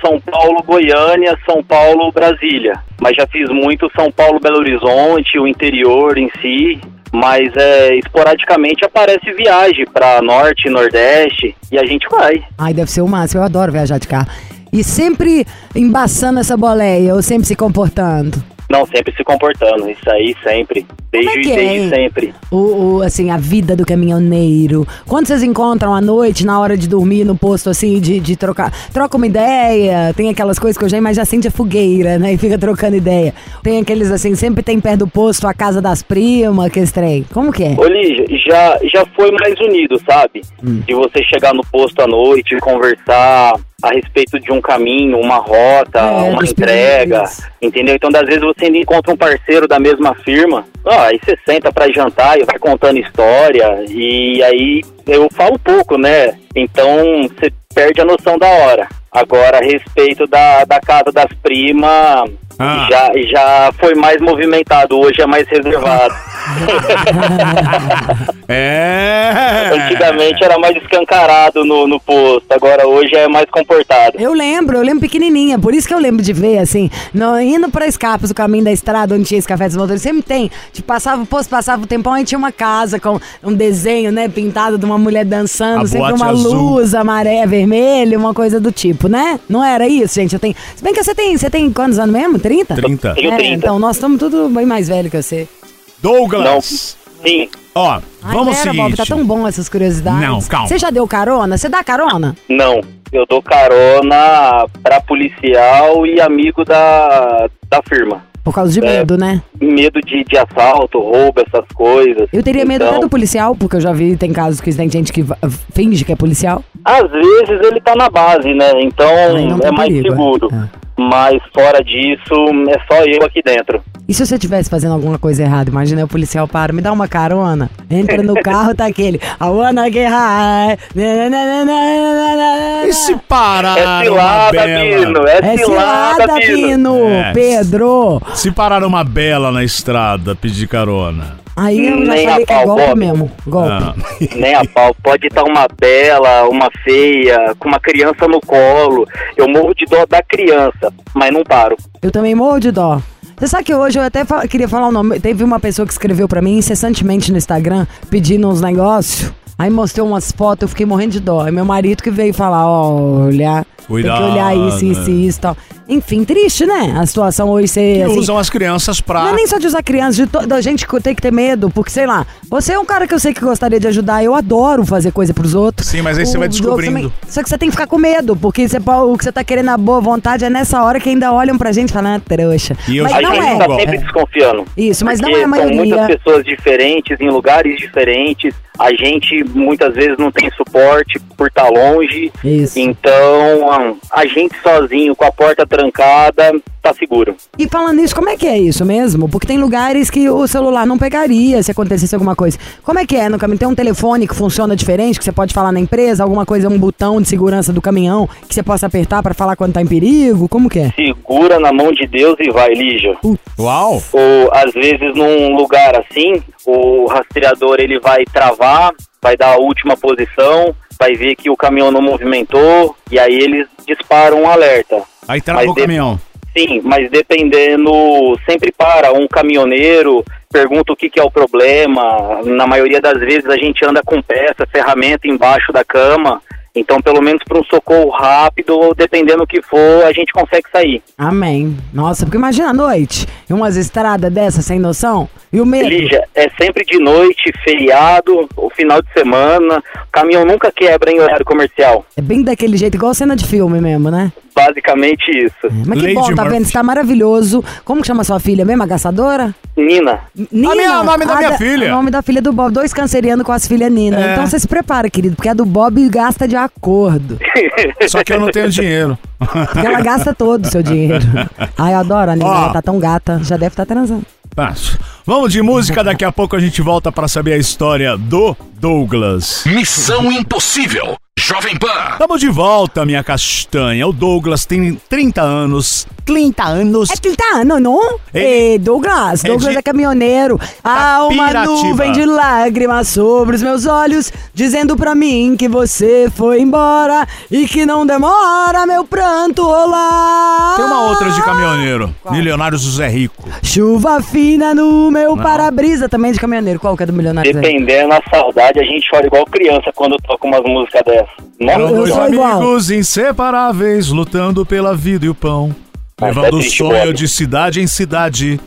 Speaker 5: São Paulo, Goiânia, São Paulo, Brasília. Mas já fiz muito São Paulo, Belo Horizonte, o interior em si. Mas é, esporadicamente aparece viagem para norte, nordeste e a gente vai.
Speaker 2: Ai, deve ser o máximo. Eu adoro viajar de carro. E sempre embaçando essa boleia, ou sempre se comportando.
Speaker 5: Não, sempre se comportando. Isso aí sempre. Desde,
Speaker 2: é é,
Speaker 5: desde
Speaker 2: hein?
Speaker 5: sempre.
Speaker 2: O, o, assim, a vida do caminhoneiro. Quando vocês encontram à noite, na hora de dormir no posto, assim, de, de trocar. Troca uma ideia, tem aquelas coisas que eu já imagino, acende a fogueira, né? E fica trocando ideia. Tem aqueles, assim, sempre tem perto do posto a casa das primas, que trem. Como que é?
Speaker 5: Ô Lígia, já, já foi mais unido, sabe? De você chegar no posto à noite e conversar a respeito de um caminho, uma rota,
Speaker 2: É,
Speaker 5: uma entrega, entendeu? Então, às vezes você ainda encontra um parceiro da mesma firma, ah, aí você senta pra jantar e vai contando história, e aí eu falo pouco, né? Então, você perde a noção da hora. Agora, a respeito da, da casa das primas,
Speaker 3: Ah.
Speaker 5: já, já foi mais movimentado, hoje é mais reservado.
Speaker 3: É.
Speaker 5: Antigamente era mais escancarado no, no posto, agora hoje é mais comportado.
Speaker 2: Eu lembro, eu lembro pequenininha, por isso que eu lembro de ver, assim, no, indo pra escapes, o caminho da estrada, onde tinha esse café dos motores, sempre tem. Tipo, passava o posto, passava o tempão, aí tinha uma casa com um desenho, né, pintado de uma mulher dançando,
Speaker 3: A
Speaker 2: sempre uma
Speaker 3: azul.
Speaker 2: luz amarela, vermelha, uma coisa do tipo, né? Não era isso, gente? Eu tenho. Se bem que você tem, você tem quantos anos mesmo? 30?
Speaker 3: 30.
Speaker 5: Tenho
Speaker 2: É,
Speaker 5: 30.
Speaker 2: então nós estamos tudo bem mais velho que você.
Speaker 3: Douglas.
Speaker 5: Sim,
Speaker 3: Ó,
Speaker 2: Ai,
Speaker 3: vamos
Speaker 2: pera,
Speaker 3: seguinte.
Speaker 2: Bob, tá tão bom essas curiosidades.
Speaker 3: Não, calma.
Speaker 2: Você já deu carona? Você dá carona?
Speaker 5: não. Eu dou carona pra policial e amigo da, da firma.
Speaker 2: Por causa de
Speaker 5: É.
Speaker 2: medo, né?
Speaker 5: Medo de, de assalto, roubo, essas coisas.
Speaker 2: Eu teria medo
Speaker 5: Então,
Speaker 2: até do policial, porque eu já vi, tem casos que tem gente que finge que é policial.
Speaker 5: Às vezes ele tá na base, né? Então
Speaker 2: não
Speaker 5: é mais
Speaker 2: perigo, é.
Speaker 5: seguro.
Speaker 2: É.
Speaker 5: Mas fora disso, é só eu aqui dentro.
Speaker 2: E se você estivesse fazendo alguma coisa errada? Imagina o policial para, me dá uma carona. Entra no carro, tá aquele. I wanna get high. Na, na, na, na, na, na,
Speaker 3: E se parar
Speaker 5: É
Speaker 3: uma
Speaker 5: cilada,
Speaker 3: bela...
Speaker 5: Bino. É,
Speaker 2: É
Speaker 5: cilada.
Speaker 2: Pino!
Speaker 3: É.
Speaker 2: Pedro!
Speaker 3: Se parar uma bela na estrada, pedir carona.
Speaker 2: Aí eu já
Speaker 5: Nem
Speaker 2: falei
Speaker 5: a
Speaker 2: que é golpe
Speaker 5: Bob.
Speaker 2: mesmo. Golpe.
Speaker 3: Ah.
Speaker 5: Nem a pau. Pode estar uma bela, uma feia, com uma criança no colo. Eu morro de dó da criança, mas não paro.
Speaker 2: Eu também morro de dó. Você sabe que hoje eu até fa- queria falar o nome. Teve uma pessoa que escreveu pra mim incessantemente no Instagram pedindo uns negócios. Aí mostrou umas fotos, eu fiquei morrendo de dó. Aí meu marido que veio falar, olha,
Speaker 3: Cuidado,
Speaker 2: tem que olhar isso, isso e isso e tal. Enfim, triste, né? A situação hoje ser
Speaker 3: Que
Speaker 2: assim.
Speaker 3: usam as crianças pra...
Speaker 2: Não é nem só de usar crianças, de to- da gente que tem que ter medo, porque sei lá, você é um cara que eu sei que gostaria de ajudar, eu adoro fazer coisa pros outros.
Speaker 3: Sim, mas aí você vai descobrindo.
Speaker 2: também. Só que você tem que ficar com medo, porque você, o que você tá querendo na boa vontade é nessa hora que ainda olham pra gente e falam, ah, trouxa.
Speaker 3: E eu
Speaker 2: mas
Speaker 5: A
Speaker 2: não é.
Speaker 5: tá sempre desconfiando.
Speaker 2: Isso, mas não é a
Speaker 5: São
Speaker 2: maioria.
Speaker 5: muitas pessoas diferentes, em lugares diferentes. A gente muitas vezes não tem suporte por estar longe.
Speaker 2: Isso.
Speaker 5: Então, a gente sozinho, com a porta trancada, tá seguro.
Speaker 2: E falando nisso, como é que é isso mesmo? Porque tem lugares que o celular não pegaria se acontecesse alguma coisa. Como é que é no caminhão? Tem um telefone que funciona diferente, que você pode falar na empresa, alguma coisa, um botão de segurança do caminhão que você possa apertar pra falar quando tá em perigo? Como que é?
Speaker 5: Segura na mão de Deus e vai, Lígia.
Speaker 3: Uau!
Speaker 5: Ou, às vezes, num lugar assim, o rastreador ele vai travar, vai dar a última posição, vai ver que o caminhão não movimentou, e aí eles disparam um alerta.
Speaker 3: Aí trava o
Speaker 5: de-
Speaker 3: caminhão.
Speaker 5: Sim, mas dependendo, sempre para um caminhoneiro, pergunta o que, que é o problema. Na maioria das vezes a gente anda com peça, ferramenta embaixo da cama. Então, pelo menos para um socorro rápido, ou dependendo do que for, a gente consegue sair.
Speaker 2: Amém. Nossa, porque imagina a noite, e umas estradas dessas sem noção, e o medo.
Speaker 5: Lígia, é sempre de noite, feriado, o final de semana. O caminhão nunca quebra em horário comercial.
Speaker 2: É bem daquele jeito, igual cena de filme mesmo, né?
Speaker 5: Basicamente isso.
Speaker 2: Mas que
Speaker 3: Lady
Speaker 2: bom, tá
Speaker 3: Murphy.
Speaker 2: vendo? Você tá maravilhoso. Como que chama sua filha mesmo? A caçadora?
Speaker 5: Nina,
Speaker 2: Nina.
Speaker 3: minha- o nome da
Speaker 2: A
Speaker 3: minha filha.
Speaker 2: O nome da filha do Bob. Dois cancerianos com as filhas Nina.
Speaker 3: É.
Speaker 2: Então você se prepara, querido, porque a do Bob gasta de acordo.
Speaker 3: Só que eu não tenho dinheiro.
Speaker 2: Porque ela gasta todo o seu dinheiro. Ai, eu adoro a Nina.
Speaker 3: Ó.
Speaker 2: Ela tá tão gata. Já deve estar transando.
Speaker 3: Tá. Vamos de música, daqui a pouco a gente volta pra saber a história do Douglas.
Speaker 1: Missão Impossível. Jovem Pan.
Speaker 3: Estamos de volta, minha castanha. O Douglas tem 30 anos. 30 anos.
Speaker 2: É 30 anos, não?
Speaker 3: Ele-
Speaker 2: Ei, Douglas.
Speaker 3: é
Speaker 2: Douglas
Speaker 3: de-
Speaker 2: é caminhoneiro. Há uma
Speaker 3: Piratiba.
Speaker 2: nuvem de lágrimas sobre os meus olhos, dizendo pra mim que você foi embora e que não demora meu pranto rolar.
Speaker 3: Tem uma outra de caminhoneiro. Milionário José Rico.
Speaker 2: Chuva fina no meu para-brisa, também de caminhoneiro. Qual que é do milionário?
Speaker 5: Dependendo da saudade, a gente chora igual criança quando toca umas músicas dessas. Nossa,
Speaker 2: Eu
Speaker 3: Dois
Speaker 2: sou igual.
Speaker 3: amigos inseparáveis lutando pela vida e o pão.
Speaker 5: Mas
Speaker 3: Levando
Speaker 5: é
Speaker 3: o sonho
Speaker 5: Bob.
Speaker 3: de cidade em cidade.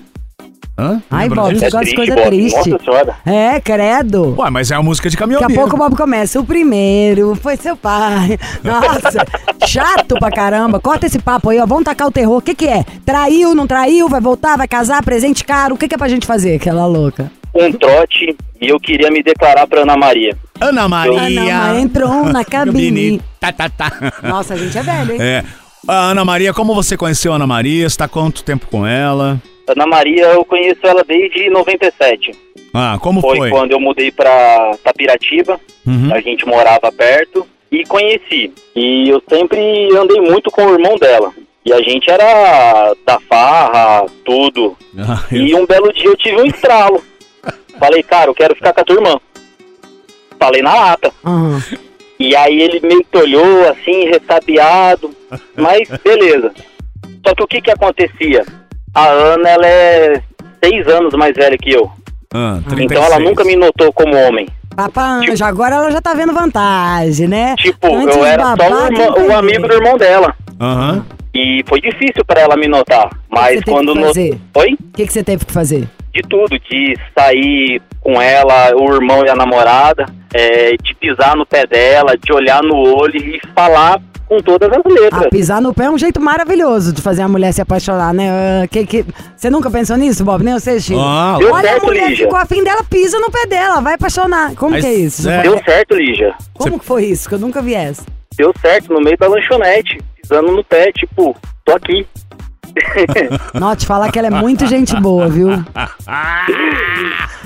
Speaker 3: Hã?
Speaker 2: Ai, Bob, você
Speaker 5: É
Speaker 2: gosta de
Speaker 5: triste,
Speaker 2: coisa
Speaker 5: Bob.
Speaker 2: triste.
Speaker 5: Nossa senhora.
Speaker 2: É, credo.
Speaker 3: Ué, mas é uma música de
Speaker 2: Daqui
Speaker 3: caminhoneiro.
Speaker 2: a pouco o Bob começa. O primeiro foi seu pai. Nossa, chato pra caramba. Corta esse papo aí, ó. Vamos tacar o terror. O que que é? Traiu, não traiu? Vai voltar, vai casar, presente caro? O que que é pra gente fazer, aquela louca?
Speaker 5: Um trote e eu queria me declarar pra Ana Maria.
Speaker 3: Ana Maria.
Speaker 2: Ana Maria entrou na cabine.
Speaker 3: Tá, tá, tá.
Speaker 2: Nossa, a gente é velho, hein?
Speaker 3: É. A Ana Maria, como você conheceu a Ana Maria? Você tá quanto tempo com ela?
Speaker 5: Ana Maria, eu conheço ela desde 97.
Speaker 3: Ah, como
Speaker 5: Foi,
Speaker 3: foi?
Speaker 5: quando eu mudei pra Tapiratiba,
Speaker 3: Uhum.
Speaker 5: a gente morava perto e conheci. E eu sempre andei muito com o irmão dela. E a gente era da farra, tudo.
Speaker 3: Ah, eu-
Speaker 5: E um belo dia eu tive um estralo. Falei, cara, eu quero ficar com a tua irmã. Falei na lata.
Speaker 2: Aham.
Speaker 5: E aí ele meio que olhou assim, ressabiado. Mas beleza. Só que o que que acontecia? A Ana, ela é seis anos mais velha que eu.
Speaker 3: Ah,
Speaker 5: Então ela
Speaker 3: 36.
Speaker 5: nunca me notou como homem.
Speaker 2: Papa Anjo, agora ela já tá vendo vantagem, né?
Speaker 5: Tipo,
Speaker 2: Antes
Speaker 5: eu era só
Speaker 2: babaca,
Speaker 5: o, irmão- o amigo do irmão dela.
Speaker 3: Aham.
Speaker 5: E foi difícil pra ela me notar. Mas quando
Speaker 2: que
Speaker 5: no... Oi?
Speaker 2: O que que você teve que fazer?
Speaker 5: De tudo, de sair com ela, o irmão e a namorada, é, de pisar no pé dela, de olhar no olho e falar com todas as letras.
Speaker 2: Ah, pisar no pé é um jeito maravilhoso de fazer a mulher se apaixonar, né? Ah, que, que... Você nunca pensou nisso, Bob? Nem você, Chico?
Speaker 3: Ah,
Speaker 5: Deu
Speaker 2: Olha, a
Speaker 5: certo,
Speaker 2: mulher
Speaker 5: Lígia.
Speaker 2: ficou afim dela, pisa no pé dela, vai apaixonar. Como
Speaker 3: Mas,
Speaker 2: que é isso?
Speaker 3: é.
Speaker 5: Deu certo, Lígia.
Speaker 2: Como que foi isso? Que eu nunca vi essa.
Speaker 5: Deu certo no meio da lanchonete, pisando no pé, tipo, tô aqui.
Speaker 2: Não, te falar que ela é muito gente boa, viu?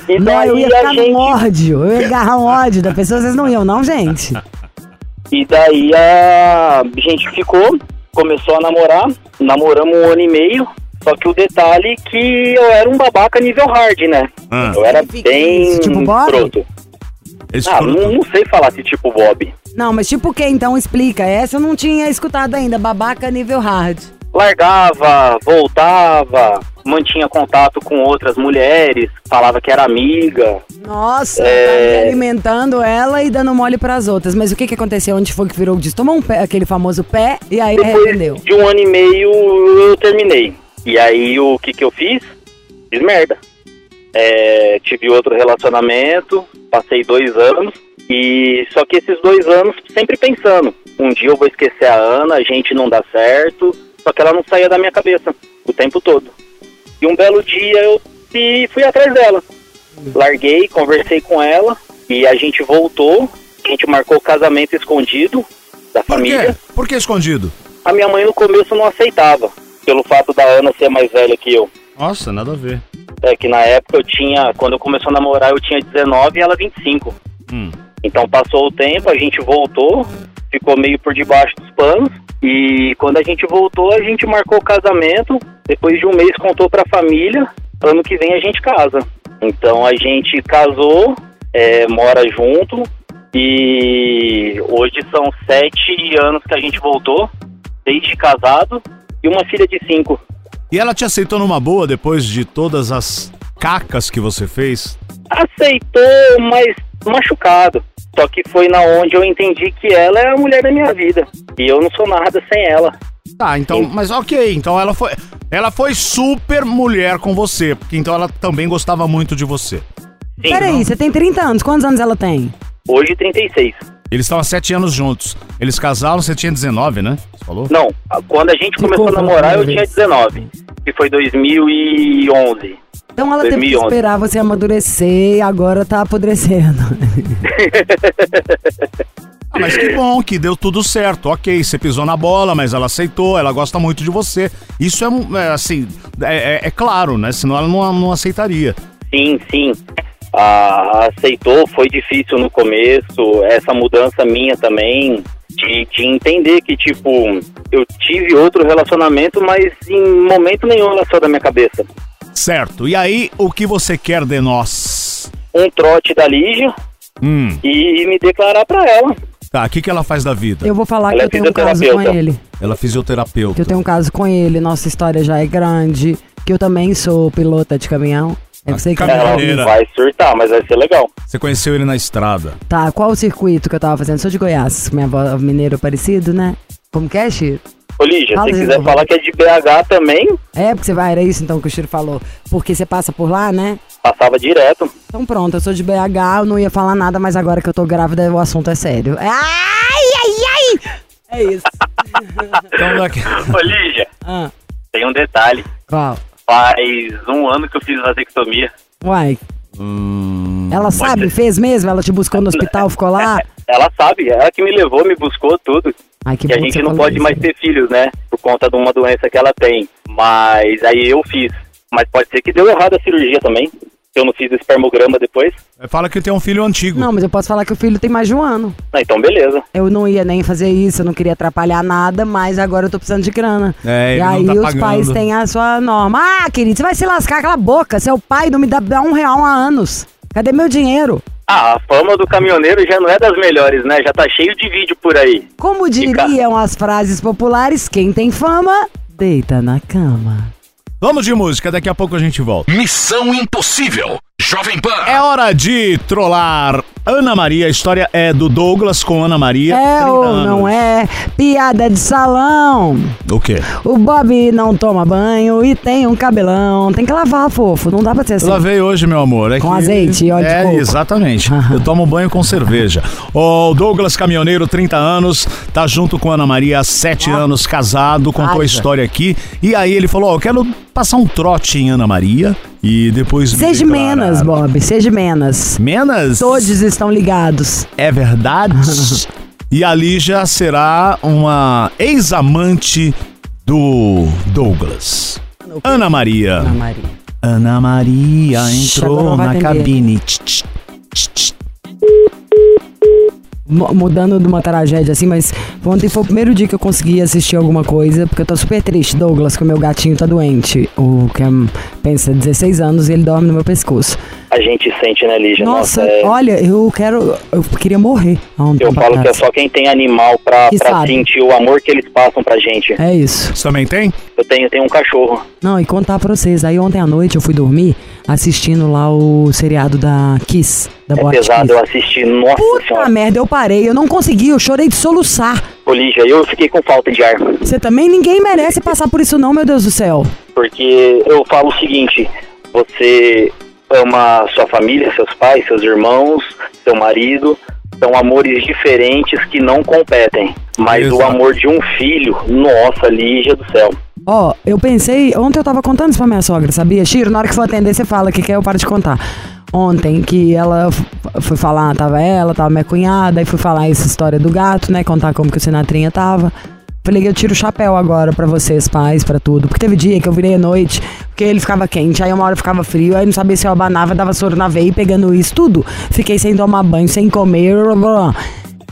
Speaker 5: E
Speaker 2: Não, eu
Speaker 5: daí
Speaker 2: ia ficar
Speaker 5: gente.
Speaker 2: num ódio. Eu ia agarrar um ódio da pessoa, vocês não iam, não, gente?
Speaker 5: E daí a gente ficou, começou a namorar, namoramos um ano e meio. Só que o detalhe é que eu era um babaca nível hard, né?
Speaker 3: Ah.
Speaker 5: Eu era bem
Speaker 2: tipo Bob?
Speaker 5: escroto.
Speaker 3: Esse
Speaker 5: Ah, não, não sei falar se tipo Bob.
Speaker 2: Não, mas tipo o que então? Explica. Essa eu não tinha escutado ainda. Babaca nível hard.
Speaker 5: Largava, voltava, mantinha contato com outras mulheres, falava que era amiga.
Speaker 2: Nossa,
Speaker 5: É.
Speaker 2: tá ali alimentando ela e dando mole pras outras. Mas o que que aconteceu? Onde foi que virou o? Tomou um pé, aquele famoso pé e aí
Speaker 5: Depois
Speaker 2: arrependeu.
Speaker 5: de um ano e meio eu terminei. E aí o que que eu fiz? Fiz merda. É, tive outro relacionamento, passei dois anos. E só que esses dois anos sempre pensando, um dia eu vou esquecer a Ana, a gente não dá certo. Só que ela não saía da minha cabeça o tempo todo. E um belo dia eu fui, fui atrás dela. Larguei, conversei com ela e a gente voltou. A gente marcou o casamento escondido da
Speaker 3: Por
Speaker 5: família.
Speaker 3: quê? Por que escondido?
Speaker 5: A minha mãe no começo não aceitava, pelo fato da Ana ser mais velha que eu.
Speaker 3: Nossa, nada a ver.
Speaker 5: É que na época eu tinha, quando eu comecei a namorar, eu tinha 19 e ela 25.
Speaker 3: Hum.
Speaker 5: Então passou o tempo, a gente voltou, ficou meio por debaixo dos panos. E quando a gente voltou, a gente marcou o casamento. Depois de um mês contou pra família, ano que vem a gente casa. Então a gente casou, é, mora junto. E hoje são sete anos que a gente voltou, desde casado, e uma filha de cinco.
Speaker 3: E ela te aceitou numa boa depois de todas as cacas que você fez?
Speaker 5: Aceitou, mas machucado. Só que foi na onde eu entendi que ela é a mulher da minha vida. E eu não sou nada sem ela.
Speaker 3: Tá, então, mas ok, então ela foi, ela foi super mulher com você, porque então ela também gostava muito de você.
Speaker 5: Sim.
Speaker 2: Peraí, você tem 30 anos. Quantos anos ela tem?
Speaker 5: Hoje 36.
Speaker 3: Eles estão há sete anos juntos. Eles casaram, você tinha 19, né? Você falou?
Speaker 5: Não, quando a gente começou a namorar eu tinha
Speaker 2: vez.
Speaker 5: 19. Que foi 2011.
Speaker 2: Então ela teve que
Speaker 5: 2011.
Speaker 2: esperar você amadurecer e agora tá apodrecendo.
Speaker 3: Ah, mas que bom que deu tudo certo. Ok, você pisou na bola, mas ela aceitou, ela gosta muito de você. Isso é, um- é, assim, é, é- é claro, né? Senão ela não, não aceitaria.
Speaker 5: Sim, sim. Ah, aceitou, foi difícil no começo, essa mudança minha também, de, de entender que, tipo, eu tive outro relacionamento, mas em momento nenhum ela saiu da minha cabeça.
Speaker 3: Certo. E aí, o que você quer de nós?
Speaker 5: Um trote da Lígia
Speaker 3: Hum,
Speaker 5: e me declarar pra ela.
Speaker 3: tá. O que, que ela faz da vida?
Speaker 2: Eu vou falar
Speaker 5: Ela
Speaker 2: que
Speaker 5: é
Speaker 2: eu tenho um caso com ele.
Speaker 3: Ela é fisioterapeuta.
Speaker 2: Que eu tenho um caso com ele. Nossa história já é grande. Que eu também sou pilota de caminhão. É você que.
Speaker 5: Ela vai surtar, mas vai ser legal.
Speaker 3: Você conheceu ele na estrada.
Speaker 2: Tá, qual o circuito que eu tava fazendo? Sou de Goiás. Minha avó mineiro parecido, né? Como que é, Chiro?
Speaker 5: Ô Lígia,
Speaker 2: Fala
Speaker 5: se quiser falar que é de BH também,
Speaker 2: É, porque você vai, era isso então que o Chiro falou. Porque você passa por lá, né?
Speaker 5: passava direto.
Speaker 2: Então pronto, eu sou de BH, eu não ia falar nada, mas agora que eu tô grávida, o assunto é sério. Ai, ai, ai! É isso.
Speaker 3: Então.
Speaker 5: Ô Lígia,
Speaker 2: Ah,
Speaker 5: tem um detalhe.
Speaker 2: qual?
Speaker 5: Faz um ano que eu fiz vasectomia.
Speaker 2: Uai. Ela sabe, fez mesmo? Ela te buscou no hospital, ficou lá?
Speaker 5: Ela sabe, ela que me levou, me buscou tudo.
Speaker 2: Ai, que
Speaker 5: que a gente não pode
Speaker 2: isso.
Speaker 5: mais ter filhos, né? Por conta de uma doença que ela tem. Mas aí eu fiz. Mas pode ser que deu errado a cirurgia também. Que eu não fiz o espermograma depois.
Speaker 3: Fala que tem um filho antigo.
Speaker 2: Não, mas eu posso falar que o filho tem mais de um ano.
Speaker 5: Ah, então beleza.
Speaker 2: Eu não ia nem fazer isso, eu não queria atrapalhar nada, mas agora eu tô precisando de grana.
Speaker 3: É,
Speaker 2: e
Speaker 3: ele não
Speaker 2: aí
Speaker 3: tá
Speaker 2: os
Speaker 3: pagando.
Speaker 2: pais têm a sua norma. Ah, querido, você vai se lascar, cala a boca. Seu pai não me dá, dá um real há anos. Cadê meu dinheiro?
Speaker 5: Ah, a fama do caminhoneiro já não é das melhores, né? Já tá cheio de vídeo por aí.
Speaker 2: Como diriam as frases populares, quem tem fama, deita na cama.
Speaker 3: Vamos de música, daqui a pouco a gente volta.
Speaker 1: Missão Impossível. Jovem Pan.
Speaker 3: É hora de trollar Ana Maria. A história é do Douglas com Ana Maria.
Speaker 2: É
Speaker 3: 30
Speaker 2: ou
Speaker 3: anos.
Speaker 2: não é? Piada de salão.
Speaker 3: O quê?
Speaker 2: O Bob não toma banho e tem um cabelão. Tem que lavar, fofo. Não dá pra ser assim.
Speaker 3: Lavei hoje, meu amor. É
Speaker 2: Com
Speaker 3: que-
Speaker 2: azeite e óleo de
Speaker 3: É,
Speaker 2: coco.
Speaker 3: exatamente. Eu tomo banho com cerveja. O Douglas Caminhoneiro, 30 anos, tá junto com a Ana Maria há 7 anos, casado, contou a
Speaker 2: Haja.
Speaker 3: história aqui. E aí ele falou, ó, eu quero passar um trote em Ana Maria e depois...
Speaker 2: Seja
Speaker 3: declarar.
Speaker 2: menos, Bob. Seja menos.
Speaker 3: Menos?
Speaker 2: Todos estão ligados.
Speaker 3: É verdade? e a Lígia será uma ex-amante do Douglas. Ana Maria.
Speaker 2: Ana Maria.
Speaker 3: Ana Maria entrou na
Speaker 2: atender.
Speaker 3: cabine. Tch, tch, tch,
Speaker 2: Mudando de uma tragédia assim, mas ontem foi o primeiro dia que eu consegui assistir alguma coisa, porque eu tô super triste, Douglas, que o meu gatinho tá doente. O que é, pensa, 16 anos e ele dorme no meu pescoço.
Speaker 5: A gente sente, né, Lígia?
Speaker 2: Nossa,
Speaker 5: é-
Speaker 2: olha, eu quero. Eu queria morrer um
Speaker 5: Eu falo que é só quem tem animal pra,
Speaker 2: Que
Speaker 5: pra sentir o amor que eles passam pra gente.
Speaker 2: É isso.
Speaker 3: Você também tem?
Speaker 5: Eu tenho, tenho um cachorro.
Speaker 2: Não, e contar pra vocês. Aí ontem à noite eu fui dormir assistindo lá o seriado da Kiss, da
Speaker 5: É pesado
Speaker 2: Kiss.
Speaker 5: eu assistir. Nossa
Speaker 2: Puta
Speaker 5: senhora.
Speaker 2: merda, eu parei, eu não consegui, eu chorei de soluçar.
Speaker 5: Ô, Lígia, eu fiquei com falta de ar.
Speaker 2: Você também, ninguém merece passar por isso não, meu Deus do céu.
Speaker 5: Porque eu falo o seguinte: você ama sua família, seus pais, seus irmãos, seu marido. São amores diferentes que não competem. Mas o
Speaker 3: Exato.
Speaker 5: amor de um filho, nossa, Lígia do céu.
Speaker 2: Ó, eu pensei, ontem eu tava contando isso pra minha sogra, sabia? Chiro, na hora que for atender, você fala que quer, eu paro de contar. Ontem que ela foi falar, tava ela, tava minha cunhada, aí fui falar essa história do gato, né? Contar como que o Sinatrinha tava. Falei eu tiro o chapéu agora pra vocês, pais, pra tudo. Porque teve dia que eu virei à noite, porque ele ficava quente, aí uma hora ficava frio, aí não sabia se eu abanava, dava soro na veia pegando isso tudo. Fiquei sem tomar banho, sem comer, blá, blá,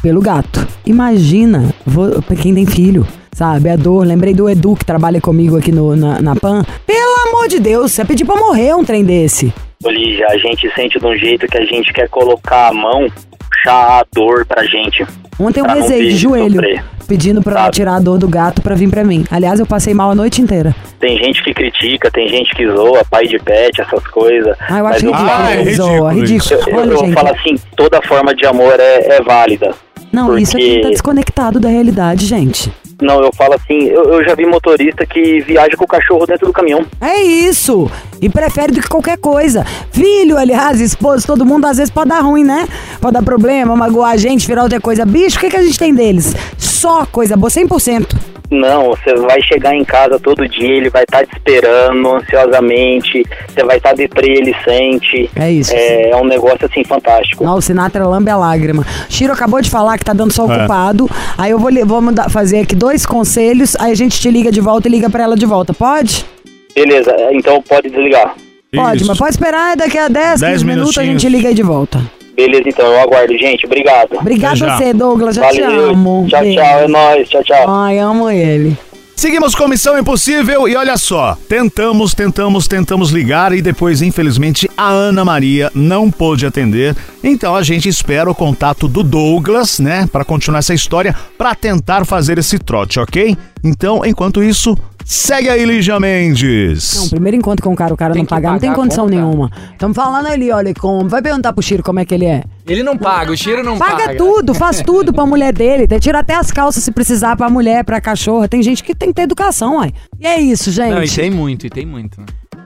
Speaker 2: pelo gato. Imagina, vo- pra quem tem filho, sabe? A dor. Lembrei do Edu que trabalha comigo aqui no, na, na PAN. Pelo amor de Deus, você pediu pra morrer um trem desse.
Speaker 5: Ô, Lígia, a gente sente de um jeito que a gente quer colocar a mão, puxar a dor pra gente.
Speaker 2: Ontem eu rezei de joelho.
Speaker 5: sofrer.
Speaker 2: Pedindo pra eu
Speaker 5: Sabe.
Speaker 2: tirar a dor do gato pra vir pra mim. Aliás, eu passei mal a noite inteira.
Speaker 5: Tem gente que critica, tem gente que zoa, pai de pet, essas coisas.
Speaker 2: Ah, eu acho
Speaker 5: Mas eu,
Speaker 2: ridículo.
Speaker 3: Ah, é
Speaker 2: que zoa,
Speaker 3: ridículo
Speaker 2: ridículo.
Speaker 5: eu, eu,
Speaker 2: Olha,
Speaker 5: eu
Speaker 2: gente.
Speaker 5: falo assim, toda forma de amor é, é válida.
Speaker 2: Não, isso aqui
Speaker 5: porque-
Speaker 2: tá desconectado da realidade, gente.
Speaker 5: Não, eu falo assim, eu, eu já vi motorista que viaja com o cachorro dentro do caminhão.
Speaker 2: É isso! E prefere do que qualquer coisa. Filho, aliás, esposo, todo mundo às vezes pode dar ruim, né? Pode dar problema, magoar a gente, virar outra coisa. Bicho, o que, que a gente tem deles? Só coisa boa, 100%.
Speaker 5: Não, você vai chegar em casa todo dia, ele vai estar te esperando ansiosamente, você vai estar deprê, ele sente.
Speaker 2: É isso.
Speaker 5: É, é um negócio assim fantástico.
Speaker 2: Não, o Sinatra lambe a lágrima. Chiro acabou de falar que tá dando sol
Speaker 3: É.
Speaker 2: ocupado. Aí eu vou, vou mandar- fazer aqui dois conselhos. Aí a gente te liga de volta e liga pra ela de volta. Pode?
Speaker 5: Beleza, então pode desligar.
Speaker 2: Pode,
Speaker 3: Isso.
Speaker 2: mas pode esperar daqui a 10,
Speaker 3: 10
Speaker 2: 15 minutos a gente liga aí de volta.
Speaker 5: Beleza, então, eu aguardo, gente. Obrigado.
Speaker 2: Obrigado
Speaker 3: já.
Speaker 2: você, Douglas. Já te
Speaker 5: Valeu.
Speaker 2: amo.
Speaker 5: Tchau,
Speaker 2: Beijo.
Speaker 5: tchau. É nóis. Tchau, tchau.
Speaker 2: Ai, amo ele.
Speaker 3: Seguimos com Missão Impossível e olha só, tentamos, tentamos, tentamos ligar e depois, infelizmente, a Ana Maria não pôde atender. Então a gente espera o contato do Douglas, né, Pra continuar essa história, pra tentar fazer esse trote, ok? Então, enquanto isso, segue aí, Lígia Mendes.
Speaker 2: Não, primeiro encontro com o cara, o cara
Speaker 6: Tem
Speaker 2: não
Speaker 6: que
Speaker 2: pagar, não tem
Speaker 6: pagar a
Speaker 2: condição
Speaker 6: conta.
Speaker 2: nenhuma. Estamos falando ali, olha, como. Vai perguntar pro Chiro como é que ele é.
Speaker 6: Ele não paga, o cheiro não paga.
Speaker 2: Paga tudo, faz tudo pra mulher dele. Até Tira até as calças se precisar pra mulher, pra cachorra. Tem gente que tem que ter educação, uai. E é isso, gente.
Speaker 6: Não, e tem muito, e tem muito. né?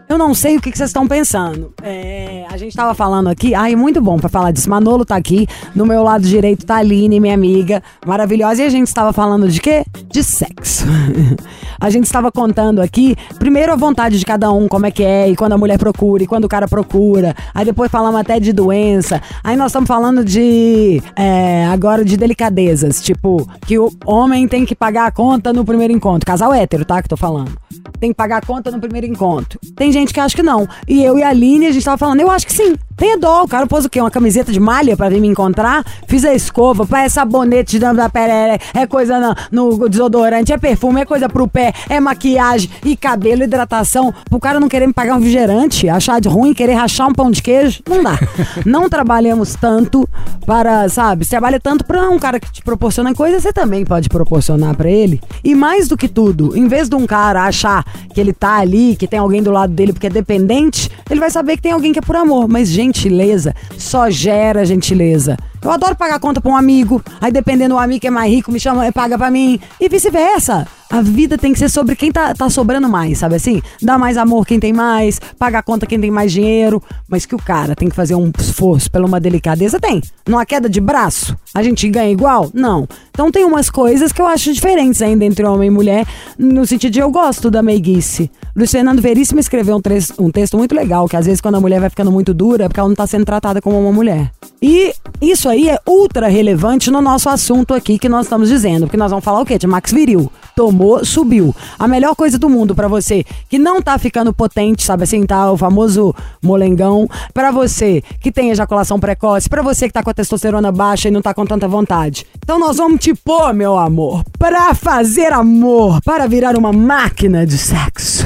Speaker 2: Eu não sei o que que vocês estão pensando. É, a gente tava falando aqui, ai, muito bom pra falar disso. Manolo tá aqui, do meu lado direito tá a Aline, minha amiga, maravilhosa. E a gente estava falando de quê? De sexo. a gente estava contando aqui, primeiro a vontade de cada um, como é que é, e quando a mulher procura, e quando o cara procura. Aí depois falamos até de doença. Aí nós estamos falando de, é, agora, de delicadezas. Tipo, que o homem tem que pagar a conta no primeiro encontro. Casal hétero, tá? Que tô falando. Tem que pagar a conta no primeiro encontro. Tem gente que acha que não. E eu e a Aline, a gente tava falando, eu acho que sim. Tenha dó, o cara pôs o quê? Uma camiseta de malha pra vir me encontrar? Fiz a escova, pá, é sabonete de da perere, é coisa na- no desodorante, é perfume, é coisa pro pé, é maquiagem e cabelo, hidratação. O cara não querer me pagar um refrigerante, achar de ruim, querer rachar um pão de queijo, não dá. não trabalhamos tanto para, sabe, você trabalha tanto pra um cara que te proporciona coisas, você também pode proporcionar pra ele. E mais do que tudo, em vez de um cara achar que ele tá ali, que tem alguém do lado dele porque é dependente, ele vai saber que tem alguém que é por amor. Mas gentileza só gera gentileza. Eu adoro pagar conta pra um amigo, aí dependendo do amigo que é mais rico, me chama, paga pra mim, e vice-versa. A vida tem que ser sobre quem tá, tá sobrando mais, sabe assim? Dá mais amor quem tem mais, paga a conta quem tem mais dinheiro, mas que o cara tem que fazer um esforço pela uma delicadeza, tem. Numa queda de braço, a gente ganha igual? Não. Então tem umas coisas que eu acho diferentes ainda entre homem e mulher, no sentido de eu gosto da meiguice. Luiz Fernando Veríssimo escreveu um, um texto muito legal, que às vezes quando a mulher vai ficando muito dura, é porque ela não tá sendo tratada como uma mulher. E isso aí é ultra relevante no nosso assunto aqui que nós estamos dizendo, porque nós vamos falar o quê? De Max Viril. Tomou, subiu. A melhor coisa do mundo pra você que não tá ficando potente, sabe assim, tá o famoso molengão, pra você que tem ejaculação precoce, pra você que tá com a testosterona baixa e não tá com tanta vontade. Então nós vamos te pôr, meu amor, pra fazer amor, para virar uma máquina de sexo.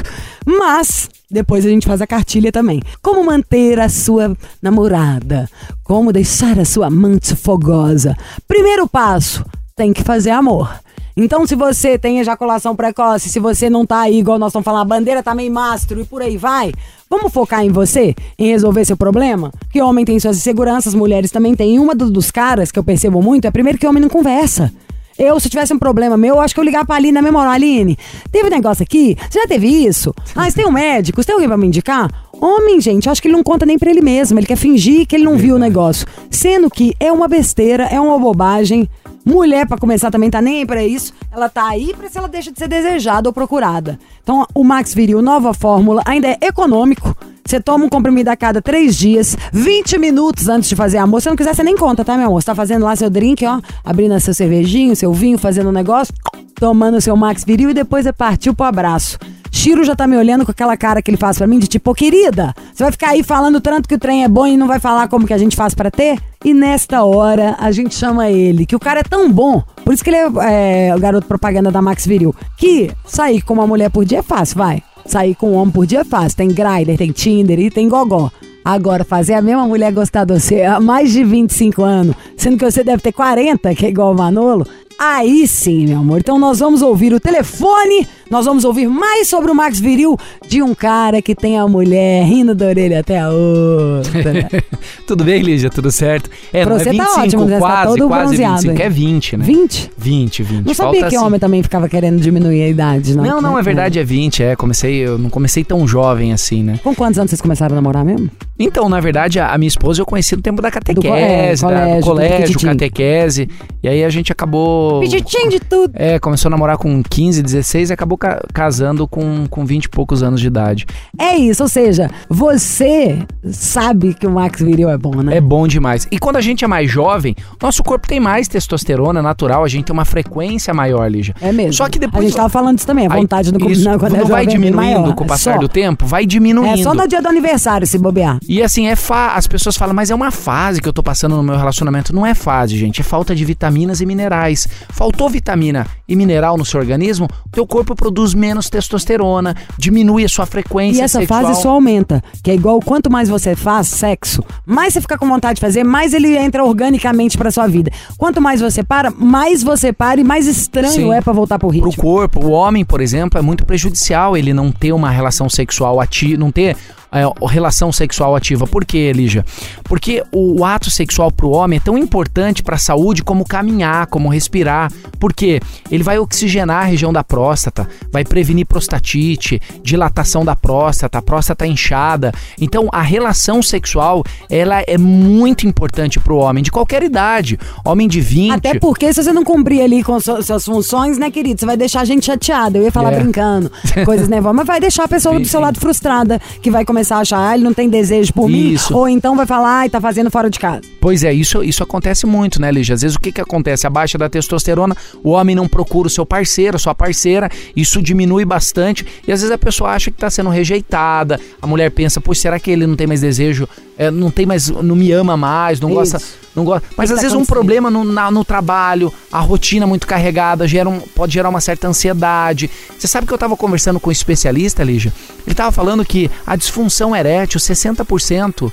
Speaker 2: Mas depois a gente faz a cartilha também. Como manter a sua namorada? Como deixar a sua amante fogosa? Primeiro passo: tem que fazer amor. Então, se você tem ejaculação precoce, se você não tá aí, igual nós estamos falando, a bandeira tá meio mastro e por aí vai, vamos focar em você, em resolver seu problema? Que homem tem suas inseguranças, mulheres também têm. E uma do- dos caras que eu percebo muito é primeiro que homem não conversa. Eu, se tivesse um problema meu, eu acho que eu ligar pra Aline na memória. Aline, teve um negócio aqui? Você já teve isso? Ah, você tem um médico? Você tem alguém pra me indicar? Homem, gente, acho que ele não conta nem pra ele mesmo. Ele quer fingir que ele não viu o negócio. Sendo que é uma besteira, é uma bobagem. Mulher, pra começar, também tá nem aí pra isso. Ela tá aí pra se ela deixa de ser desejada ou procurada. Então, o Max Viril, nova fórmula, ainda é econômico. Você toma um comprimido a cada três dias, 20 minutos antes de fazer amor. Se não quiser, você nem conta, tá, meu amor? Você tá fazendo lá seu drink, ó, abrindo seu cervejinho, seu vinho, fazendo um negócio, tomando seu Max Viril e depois é partiu pro abraço. Chiro já tá me olhando com aquela cara que ele faz pra mim de tipo, ô querida, você vai ficar aí falando tanto que o trem é bom e não vai falar como que a gente faz pra ter? E nesta hora a gente chama ele, que o cara é tão bom, por isso que ele é, é, o garoto propaganda da Max Viril, que sair com uma mulher por dia é fácil, vai. Sair com um homem por dia é fácil. Tem Grindr, tem Tinder e tem Gogó. Agora, fazer a mesma mulher gostar de você há mais de 25 anos, sendo que você deve ter 40, que é igual o Manolo, Aí sim, meu amor. Então nós vamos ouvir o telefone, nós vamos ouvir mais sobre o Max Viril de um cara que tem a mulher rindo da orelha até a outra.
Speaker 6: Tudo bem, Lígia? Tudo certo? É,
Speaker 2: Pra
Speaker 6: é
Speaker 2: você
Speaker 6: 25,
Speaker 2: tá ótimo, né? Tá
Speaker 6: quase,
Speaker 2: todo
Speaker 6: quase
Speaker 2: bronzeado
Speaker 6: 25.
Speaker 2: aí.
Speaker 6: É 20, né?
Speaker 2: 20?
Speaker 6: 20, 20.
Speaker 2: Não sabia
Speaker 6: Falta
Speaker 2: que
Speaker 6: assim-
Speaker 2: homem também ficava querendo diminuir a idade, não.
Speaker 6: Não, não, é verdade, é 20, é. Comecei, eu não comecei tão jovem assim, né?
Speaker 2: Com quantos anos vocês começaram a namorar mesmo?
Speaker 6: Então, na verdade, a, a minha esposa eu conheci no tempo da catequese,
Speaker 2: co- é,
Speaker 6: da-
Speaker 2: colégio,
Speaker 6: do
Speaker 2: do
Speaker 6: colégio,
Speaker 2: pititim.
Speaker 6: catequese. E aí a gente acabou.
Speaker 2: Peditinho de tudo.
Speaker 6: É, começou a namorar com 15, 16 e acabou ca- casando com, com 20 e poucos anos de idade.
Speaker 2: É isso, ou seja, você sabe que o Max Viril é bom, né?
Speaker 6: É bom demais. E quando a gente é mais jovem, nosso corpo tem mais testosterona natural, a gente tem uma frequência maior, Lígia.
Speaker 2: É mesmo.
Speaker 6: Só que depois.
Speaker 2: A gente tava falando isso também, a vontade no
Speaker 6: isso,
Speaker 2: não, quando é
Speaker 6: não vai
Speaker 2: jovem é
Speaker 6: diminuindo
Speaker 2: maior.
Speaker 6: com o
Speaker 2: É
Speaker 6: passar
Speaker 2: só.
Speaker 6: do tempo? Vai diminuindo.
Speaker 2: É só no dia do aniversário se bobear.
Speaker 6: E assim, é fa... as pessoas falam, mas é uma fase que eu tô passando no meu relacionamento. Não é fase, gente. É falta de vitaminas e minerais. Faltou vitamina e mineral no seu organismo, teu corpo produz menos testosterona, diminui a sua frequência
Speaker 2: E essa
Speaker 6: sexual.
Speaker 2: fase só aumenta. Que é igual quanto mais você faz sexo, mais você fica com vontade de fazer, mais ele entra organicamente pra sua vida. Quanto mais você para, mais você para e mais estranho
Speaker 6: Sim.
Speaker 2: é pra voltar pro ritmo.
Speaker 6: Pro corpo, o homem, por exemplo, é muito prejudicial ele não ter uma relação sexual ativa, não ter é, relação sexual ativa. Por quê, Lígia? Porque o, o ato sexual pro homem é tão importante pra saúde como caminhar, como respirar. Porque ele vai oxigenar a região da próstata, vai prevenir prostatite, dilatação da próstata, a próstata inchada. Então, a relação sexual, ela é muito importante pro homem de qualquer idade. Homem de 20,
Speaker 2: Até porque se você não cumprir ali com su- suas funções, né, querido? Você vai deixar a gente chateada. Eu ia falar
Speaker 6: É.
Speaker 2: brincando, coisas nervosas, mas vai deixar a pessoa do seu lado frustrada, que vai começar a achar, ah, ele não tem desejo por
Speaker 6: Isso.
Speaker 2: mim, ou então vai falar, ai, tá fazendo fora de casa.
Speaker 6: Pois é, isso, isso acontece muito, né, Lígia? Às vezes o que, que acontece? A baixa da testosterona, o homem não procura o seu parceiro, a sua parceira, isso diminui bastante e às vezes a pessoa acha que tá sendo rejeitada, a mulher pensa, poxa, será que ele não tem mais desejo, é, não tem mais, não me ama mais, não gosta,
Speaker 2: Isso.
Speaker 6: não gosta. Mas
Speaker 2: que
Speaker 6: às
Speaker 2: tá
Speaker 6: vezes um problema no, na- no trabalho, a rotina muito carregada, gera um- pode gerar uma certa ansiedade. Você sabe que eu tava conversando com um especialista, Lígia? Ele tava falando que a disfunção erétil, 60%,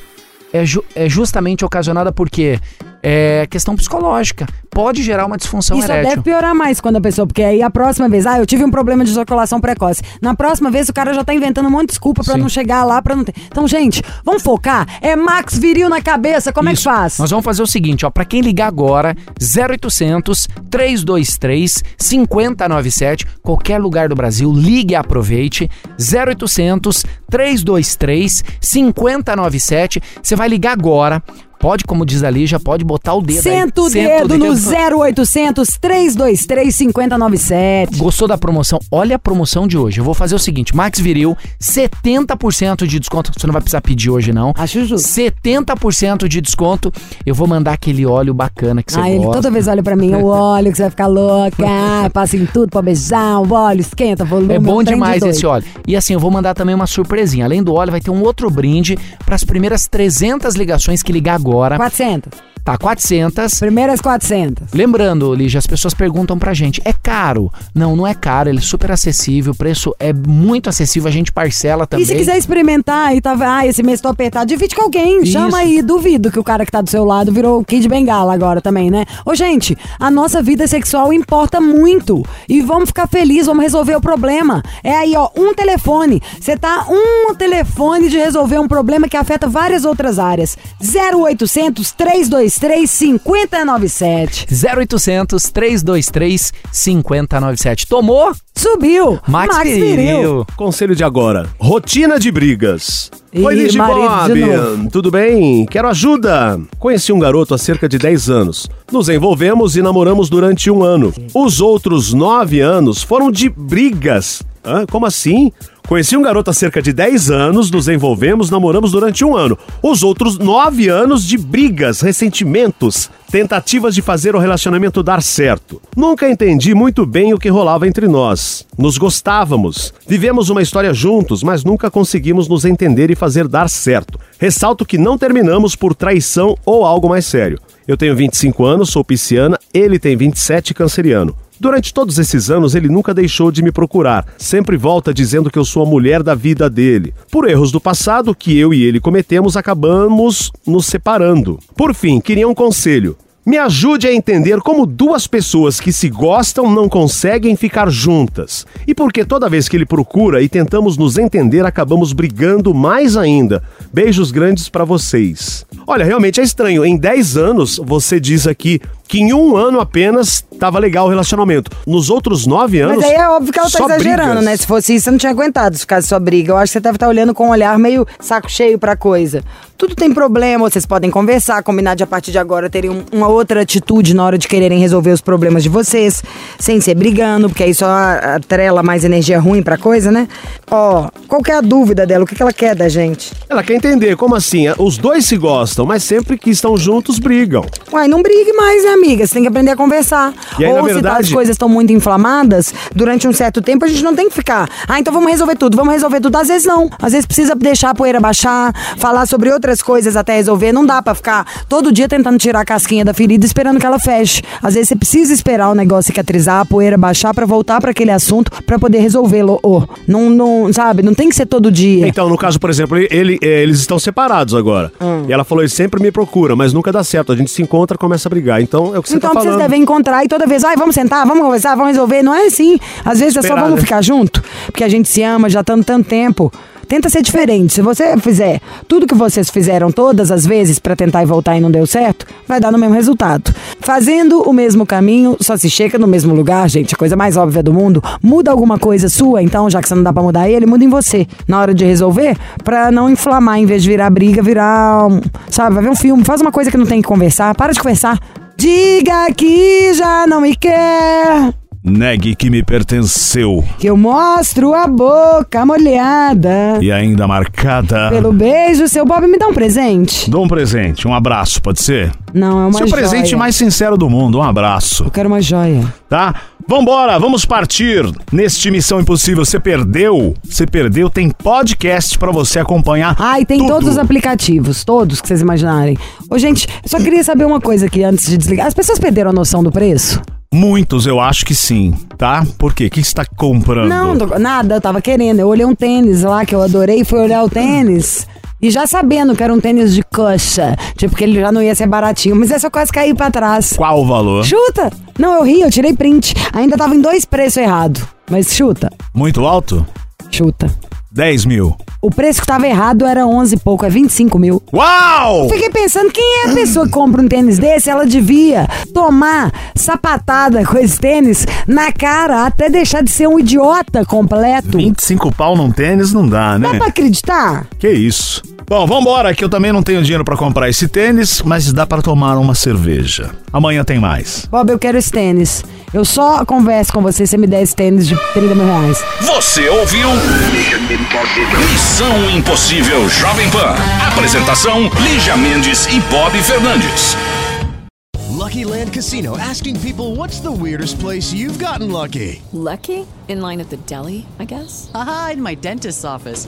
Speaker 6: é, ju- é justamente ocasionada por quê? É questão psicológica. Pode gerar uma disfunção
Speaker 2: só
Speaker 6: erétil.
Speaker 2: deve piorar mais quando a pessoa, porque aí a próxima vez, ah, eu tive um problema de ejaculação precoce. Na próxima vez o cara já tá inventando um monte de desculpa pra
Speaker 6: Sim.
Speaker 2: não chegar lá, pra não ter. Então, gente, vamos focar. É Max Viril na cabeça, como é que
Speaker 6: Isso.
Speaker 2: faz?
Speaker 6: Nós vamos fazer o seguinte, ó, para quem ligar agora, 0800 323 5097, qualquer lugar do Brasil, ligue e aproveite. 0800 323 5097. Você vai ligar agora. Pode, como diz ali, já pode botar o dedo.
Speaker 2: Senta o
Speaker 6: Senta
Speaker 2: dedo no 0800 323 5097.
Speaker 6: Gostou da promoção? Olha a promoção de hoje. Eu vou fazer o seguinte: Max Viril, 70% de desconto. Você não vai precisar pedir hoje, não.
Speaker 2: Acho justo.
Speaker 6: 70% de desconto. Eu vou mandar aquele óleo bacana que você
Speaker 2: Ah, ele
Speaker 6: gosta.
Speaker 2: toda vez olha pra mim, o óleo que você vai ficar louca, passa em tudo pra beijar, o óleo esquenta, volume.
Speaker 6: É bom
Speaker 2: trem de
Speaker 6: demais
Speaker 2: doido.
Speaker 6: esse óleo. E assim, eu vou mandar também uma surpresinha. Além do óleo, vai ter um outro brinde para as primeiras 300 ligações que ligar agora.
Speaker 2: 400.
Speaker 6: Tá, 400.
Speaker 2: Primeiras 400.
Speaker 6: Lembrando, Lígia, as pessoas perguntam pra gente, é caro? Não, não é caro, ele é super acessível, o preço é muito acessível, a gente parcela também.
Speaker 2: E se quiser experimentar e tá, ah, esse mês tô apertado, divide com alguém,
Speaker 6: Isso.
Speaker 2: chama aí, duvido que o cara que tá do seu lado virou o Kid Bengala agora também, né? Ô, gente, a nossa vida sexual importa muito e vamos ficar felizes, vamos resolver o problema. É aí, ó, um telefone. Você tá um telefone de resolver um problema que afeta várias outras áreas. 0800 323 5097.
Speaker 6: 0800 323 5097. Tomou?
Speaker 2: Subiu.
Speaker 6: Max, Viril.
Speaker 7: Conselho de agora. Rotina de brigas. Oi, Ligi
Speaker 2: marido
Speaker 7: Bob.
Speaker 2: de novo.
Speaker 7: Tudo bem? Quero ajuda. Conheci um garoto há cerca de 10 anos. Nos envolvemos e namoramos durante um ano. Os outros nove anos foram de brigas. Hã? Como assim? Conheci um garoto há cerca de 10 anos, nos envolvemos, namoramos durante um ano. Os outros nove anos de brigas, ressentimentos, tentativas de fazer o relacionamento dar certo. Nunca entendi muito bem o que rolava entre nós. Nos gostávamos, vivemos uma história juntos, mas nunca conseguimos nos entender e fazer dar certo. Ressalto que não terminamos por traição ou algo mais sério. Eu tenho 25 anos, sou pisciana, ele tem 27 canceriano. Durante todos esses anos, ele nunca deixou de me procurar. Sempre volta dizendo que eu sou a mulher da vida dele. Por erros do passado que eu e ele cometemos, acabamos nos separando. Por fim, queria um conselho. Me ajude a entender como duas pessoas que se gostam não conseguem ficar juntas. E por que toda vez que ele procura e tentamos nos entender, acabamos brigando mais ainda. Beijos grandes pra vocês. Olha, realmente é estranho. Em 10 anos, você diz aqui que em um ano apenas tava legal o relacionamento. Nos outros nove anos.
Speaker 2: Mas aí é óbvio que ela tá exagerando,
Speaker 7: brigas.
Speaker 2: né? Se fosse isso, você não tinha aguentado se ficasse só briga. Eu acho que você deve estar olhando com um olhar meio saco cheio pra coisa. Tudo tem problema, vocês podem conversar, combinar de a partir de agora terem um- uma outra atitude na hora de quererem resolver os problemas de vocês, sem ser brigando, porque aí só atrela mais energia ruim pra coisa, né? Ó, qual que é a dúvida dela? O que, que ela quer da gente?
Speaker 7: Ela quer entender como assim? Os dois se gostam, mas sempre que estão juntos brigam.
Speaker 2: Uai, não brigue mais, né, amiga? Você tem que aprender a conversar.
Speaker 7: Aí,
Speaker 2: Ou se tá- as
Speaker 7: verdade-
Speaker 2: coisas estão muito inflamadas, durante um certo tempo a gente não tem que ficar. Ah, então vamos resolver tudo, vamos resolver tudo. Às vezes não. Às vezes precisa deixar a poeira baixar, falar sobre outras coisas até resolver. Não dá pra ficar todo dia tentando tirar a casquinha da ferida esperando que ela feche. Às vezes você precisa esperar o negócio cicatrizar, a poeira baixar pra voltar pra aquele assunto pra poder resolvê-lo. Ô, não, não, sabe? Não tem que ser todo dia.
Speaker 7: Então, no caso, por exemplo, ele, ele- eh, eles estão separados agora.
Speaker 2: Hum.
Speaker 7: E ela falou, ele sempre me procura, mas nunca dá certo. A gente se encontra, começa a brigar. Então, é o que você
Speaker 2: Então
Speaker 7: tá
Speaker 2: vocês
Speaker 7: falando.
Speaker 2: devem encontrar e toda vez, ai, vamos sentar, vamos conversar, vamos resolver. Não é assim. Às vezes é só
Speaker 7: Esperar,
Speaker 2: vamos
Speaker 7: né?
Speaker 2: ficar junto, porque a gente se ama já tanto tanto tempo. Tenta ser diferente. Se você fizer tudo que vocês fizeram todas as vezes pra tentar e voltar e não deu certo, vai dar no mesmo resultado. Fazendo o mesmo caminho, só se chega no mesmo lugar, gente, a coisa mais óbvia do mundo. Muda alguma coisa sua, então, já que você não dá pra mudar ele, muda em você. Na hora de resolver, pra não inflamar, em vez de virar briga, virar, um, sabe, vai ver um filme, faz uma coisa que não tem que conversar, para de conversar. Diga que já não me quer.
Speaker 3: Negue que me pertenceu
Speaker 2: Que eu mostro a boca molhada.
Speaker 3: e ainda marcada.
Speaker 2: Pelo beijo, seu Bob me dá um presente.
Speaker 3: Dou um presente, um abraço, pode ser?
Speaker 2: Não, é uma
Speaker 3: Seu
Speaker 2: joia.
Speaker 3: presente mais sincero do mundo, um abraço,
Speaker 2: Eu quero uma joia.
Speaker 3: tá? Vambora, vamos partir neste Missão Impossível. Você perdeu? Você perdeu? Tem podcast pra você acompanhar.
Speaker 2: Ah, e tem
Speaker 3: tudo.
Speaker 2: todos os aplicativos, todos que vocês imaginarem. Ô, gente, eu só queria saber uma coisa aqui antes de desligar. As pessoas perderam a noção do preço?
Speaker 3: Muitos, eu acho que sim, tá? Por quê? O que você tá comprando?
Speaker 2: Não, nada, eu tava querendo. Eu olhei um tênis lá que eu adorei fui olhar o tênis. E já sabendo que era um tênis de coxa. Tipo, que ele já não ia ser baratinho. Mas é só quase cair pra trás.
Speaker 3: Qual o valor?
Speaker 2: Chuta! Não, eu ri, eu tirei print. Ainda tava em dois preços errados. Mas chuta,
Speaker 3: Muito alto?
Speaker 2: chuta.
Speaker 3: 10 mil.
Speaker 2: O preço que tava errado era 11 e pouco, é 25 mil.
Speaker 3: Uau!
Speaker 2: Fiquei pensando, quem é a pessoa que compra um tênis desse? Ela devia tomar sapatada com esse tênis na cara até deixar de ser um idiota completo.
Speaker 3: 25 pau num tênis não dá, né?
Speaker 2: Dá pra acreditar?
Speaker 3: Que isso. Bom, vambora, que eu também não tenho dinheiro pra comprar esse tênis, mas dá pra tomar uma cerveja. Amanhã tem mais.
Speaker 2: Bob, eu quero esse tênis. Eu só converso com você se você me der esse tênis de 30 mil reais.
Speaker 1: Você ouviu? Missão Impossível Jovem Pan. Apresentação: Lígia Mendes e Bob Fernandes.
Speaker 8: Lucky Land Casino asking people what's the weirdest place you've gotten lucky?
Speaker 9: Lucky? In line at the deli, I guess?
Speaker 10: Aha, in my dentist's office.